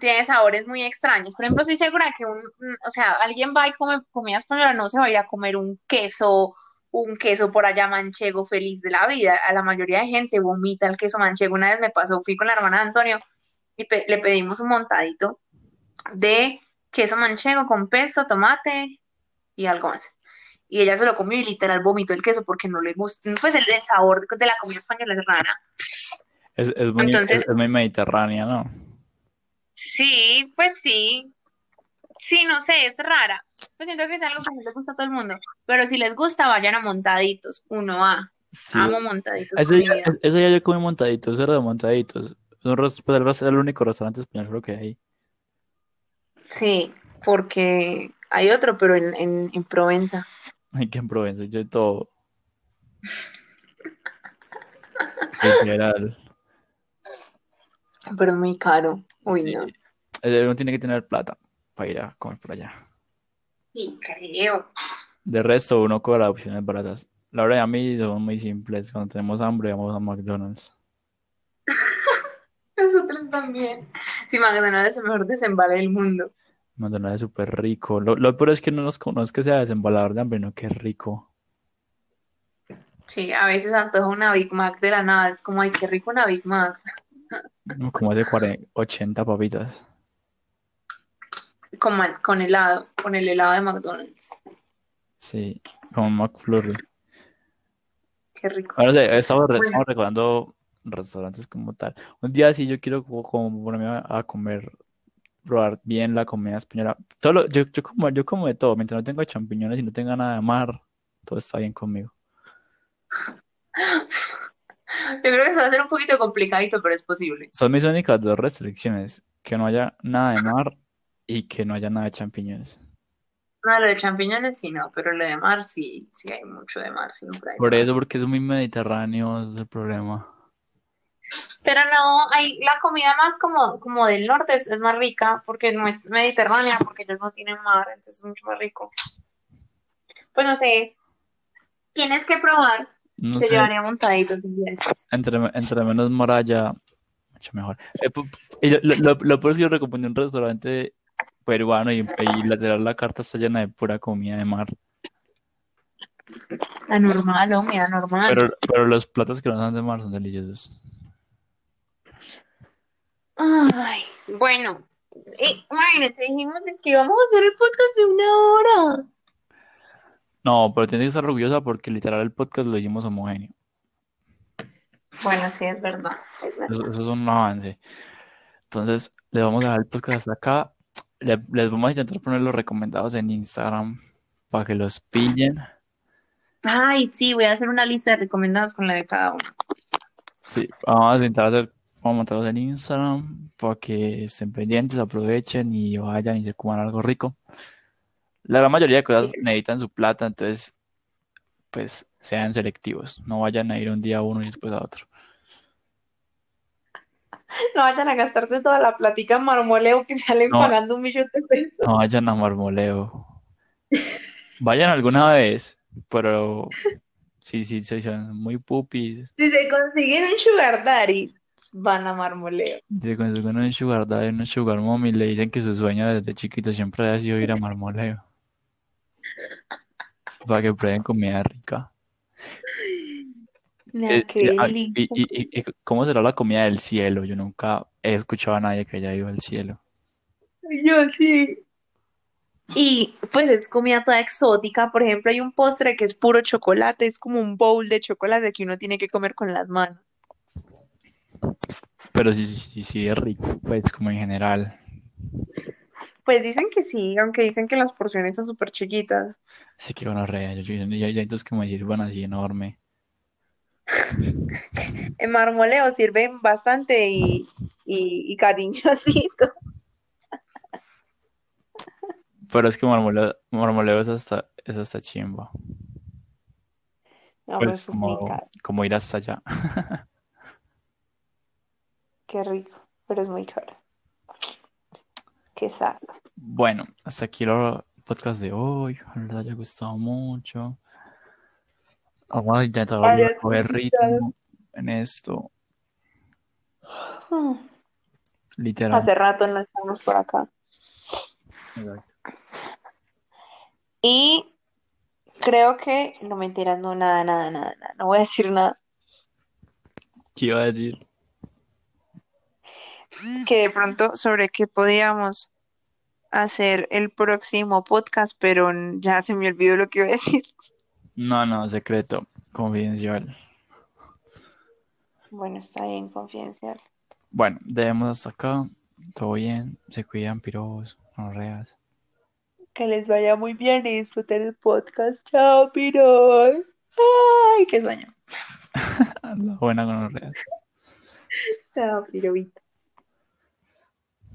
Tiene sabores muy extraños. Por ejemplo, estoy segura que un- o sea, alguien va y come comida española, no se va a ir a comer un queso, un queso por allá manchego feliz de la vida. A la mayoría de gente vomita el queso manchego. Una vez me pasó, fui con la hermana de Antonio y pe- le pedimos un montadito de queso manchego con pesto, tomate y algo más. Y ella se lo comió y literal vomitó el queso porque no le gusta. Pues el, el sabor de la comida española es rara. Es, es muy, Entonces- es, es muy mediterránea, ¿no? Sí, pues sí. Sí, no sé, es rara. Pues siento que es algo que no le gusta a todo el mundo. Pero si les gusta, vayan a Montaditos. Uno a. Sí. Amo Montaditos. Ese día, vida. ese día yo comí montaditos, era de montaditos. Es pues, el único restaurante español creo que hay. Sí, porque hay otro, pero en, en, en Provenza. Hay que en Provenza, yo todo. Literal. Pero es muy caro. Uy, no. Eh, Uno tiene que tener plata para ir a comer por allá. Sí, creo. De resto, uno cobra opciones baratas. La verdad, a mí son muy simples. Cuando tenemos hambre, vamos a McDonald's. Nosotros también. Sí, McDonald's es el mejor desembale del mundo. McDonald's es súper rico. Lo, lo peor es que no, nos, que sea desembalador de hambre, no es rico. Sí, a veces antoja una Big Mac de la nada. Es como, ay, qué rico una Big Mac. Como de 40, 80 papitas. Con, con helado, con el helado de McDonald's. Sí, como un McFlurry. Qué rico. Ahora sí, estamos, Bueno. estamos recordando restaurantes como tal. Un día sí yo quiero como, como ponerme a, a comer, probar bien la comida española. Todo lo- yo, yo como, yo como de todo, mientras no tenga champiñones y no tenga nada de mar, todo está bien conmigo. Yo creo que eso va a ser un poquito complicadito, pero es posible. Son mis únicas dos restricciones, que no haya nada de mar y que no haya nada de champiñones. No, lo de champiñones sí no, pero lo de mar sí, sí hay mucho de mar, siempre hay Por mar. eso, porque es muy mediterráneo, es el problema. Pero no, hay la comida más como, como del norte es, es más rica porque no es mediterránea, porque ellos no tienen mar, entonces es mucho más rico. Pues no sé, tienes que probar, No te sé, llevaría montaditos entre, entre menos haya, mucho mejor. Eh, lo, lo, lo- peor es que yo recomendé un restaurante peruano y, y literal la carta está llena de pura comida de mar. La normal, hombre, la normal. Pero, pero los platos que no son de mar son deliciosos. Ay, bueno, eh, imagínense, dijimos es que íbamos a hacer el podcast de una hora. No, pero tienes que estar orgullosa porque literal el podcast lo hicimos homogéneo. Bueno, sí, es verdad, es verdad. Eso, eso es un avance. Entonces, les vamos a dejar el podcast hasta acá. Le- les vamos a intentar poner los recomendados en Instagram para que los pillen. Ay, sí, voy a hacer una lista de recomendados con la de cada uno. Sí, vamos a intentar hacer, vamos a montarlos en Instagram para que estén pendientes, aprovechen y vayan y se coman algo rico. La gran mayoría de cosas Sí. necesitan su plata, entonces, pues sean selectivos. No vayan a ir un día a uno y después a otro. No vayan a gastarse toda la platica en marmoleo que salen No. pagando un millón de pesos. No vayan a marmoleo. Vayan alguna vez, pero sí, sí, sí, son muy pupis. Si se consiguen un sugar daddy, van a marmoleo. Se consiguen un sugar daddy, un sugar mommy, le dicen que su sueño desde chiquito siempre ha sido ir a marmoleo. Para que prueben comida rica. No, Eh, qué eh, ah, y- y- y cómo será la comida del cielo? Yo nunca he escuchado a nadie que haya ido al cielo. Yo sí. Y pues es comida toda exótica. Por ejemplo, hay un postre que es puro chocolate, es como un bowl de chocolate que uno tiene que comer con las manos. Pero sí, sí, sí, es rico, pues como en general. Pues dicen que sí, aunque dicen que las porciones son súper chiquitas. Así que bueno, re, yo, yo, que me sirvan así enorme. En marmoleo sirven bastante y, y, y cariñosito. Pero es que marmoleo, marmoleo es hasta, es hasta chimba. No, Pues pues como, como ir hasta allá. Qué rico, pero es muy caro. Qué sano. Bueno, hasta aquí lo podcast de hoy. Ojalá les haya gustado mucho. Vamos a intentar coger ritmo en esto. Hmm. Literal. Hace rato no estamos por acá. Exacto. Y creo que, no mentiras, no, nada, nada, nada, nada. No voy a decir nada. ¿Qué iba a decir? Que de pronto sobre qué podíamos hacer el próximo podcast, pero ya se me olvidó lo que iba a decir. No, no, secreto, confidencial. Bueno, está bien, confidencial. Bueno, dejemos hasta acá. Todo bien. Se cuidan, pirobos, reas. Que les vaya muy bien y disfruten el podcast. Chao, piros. Ay, qué sueño. La buena con reas. Chao, pirobito.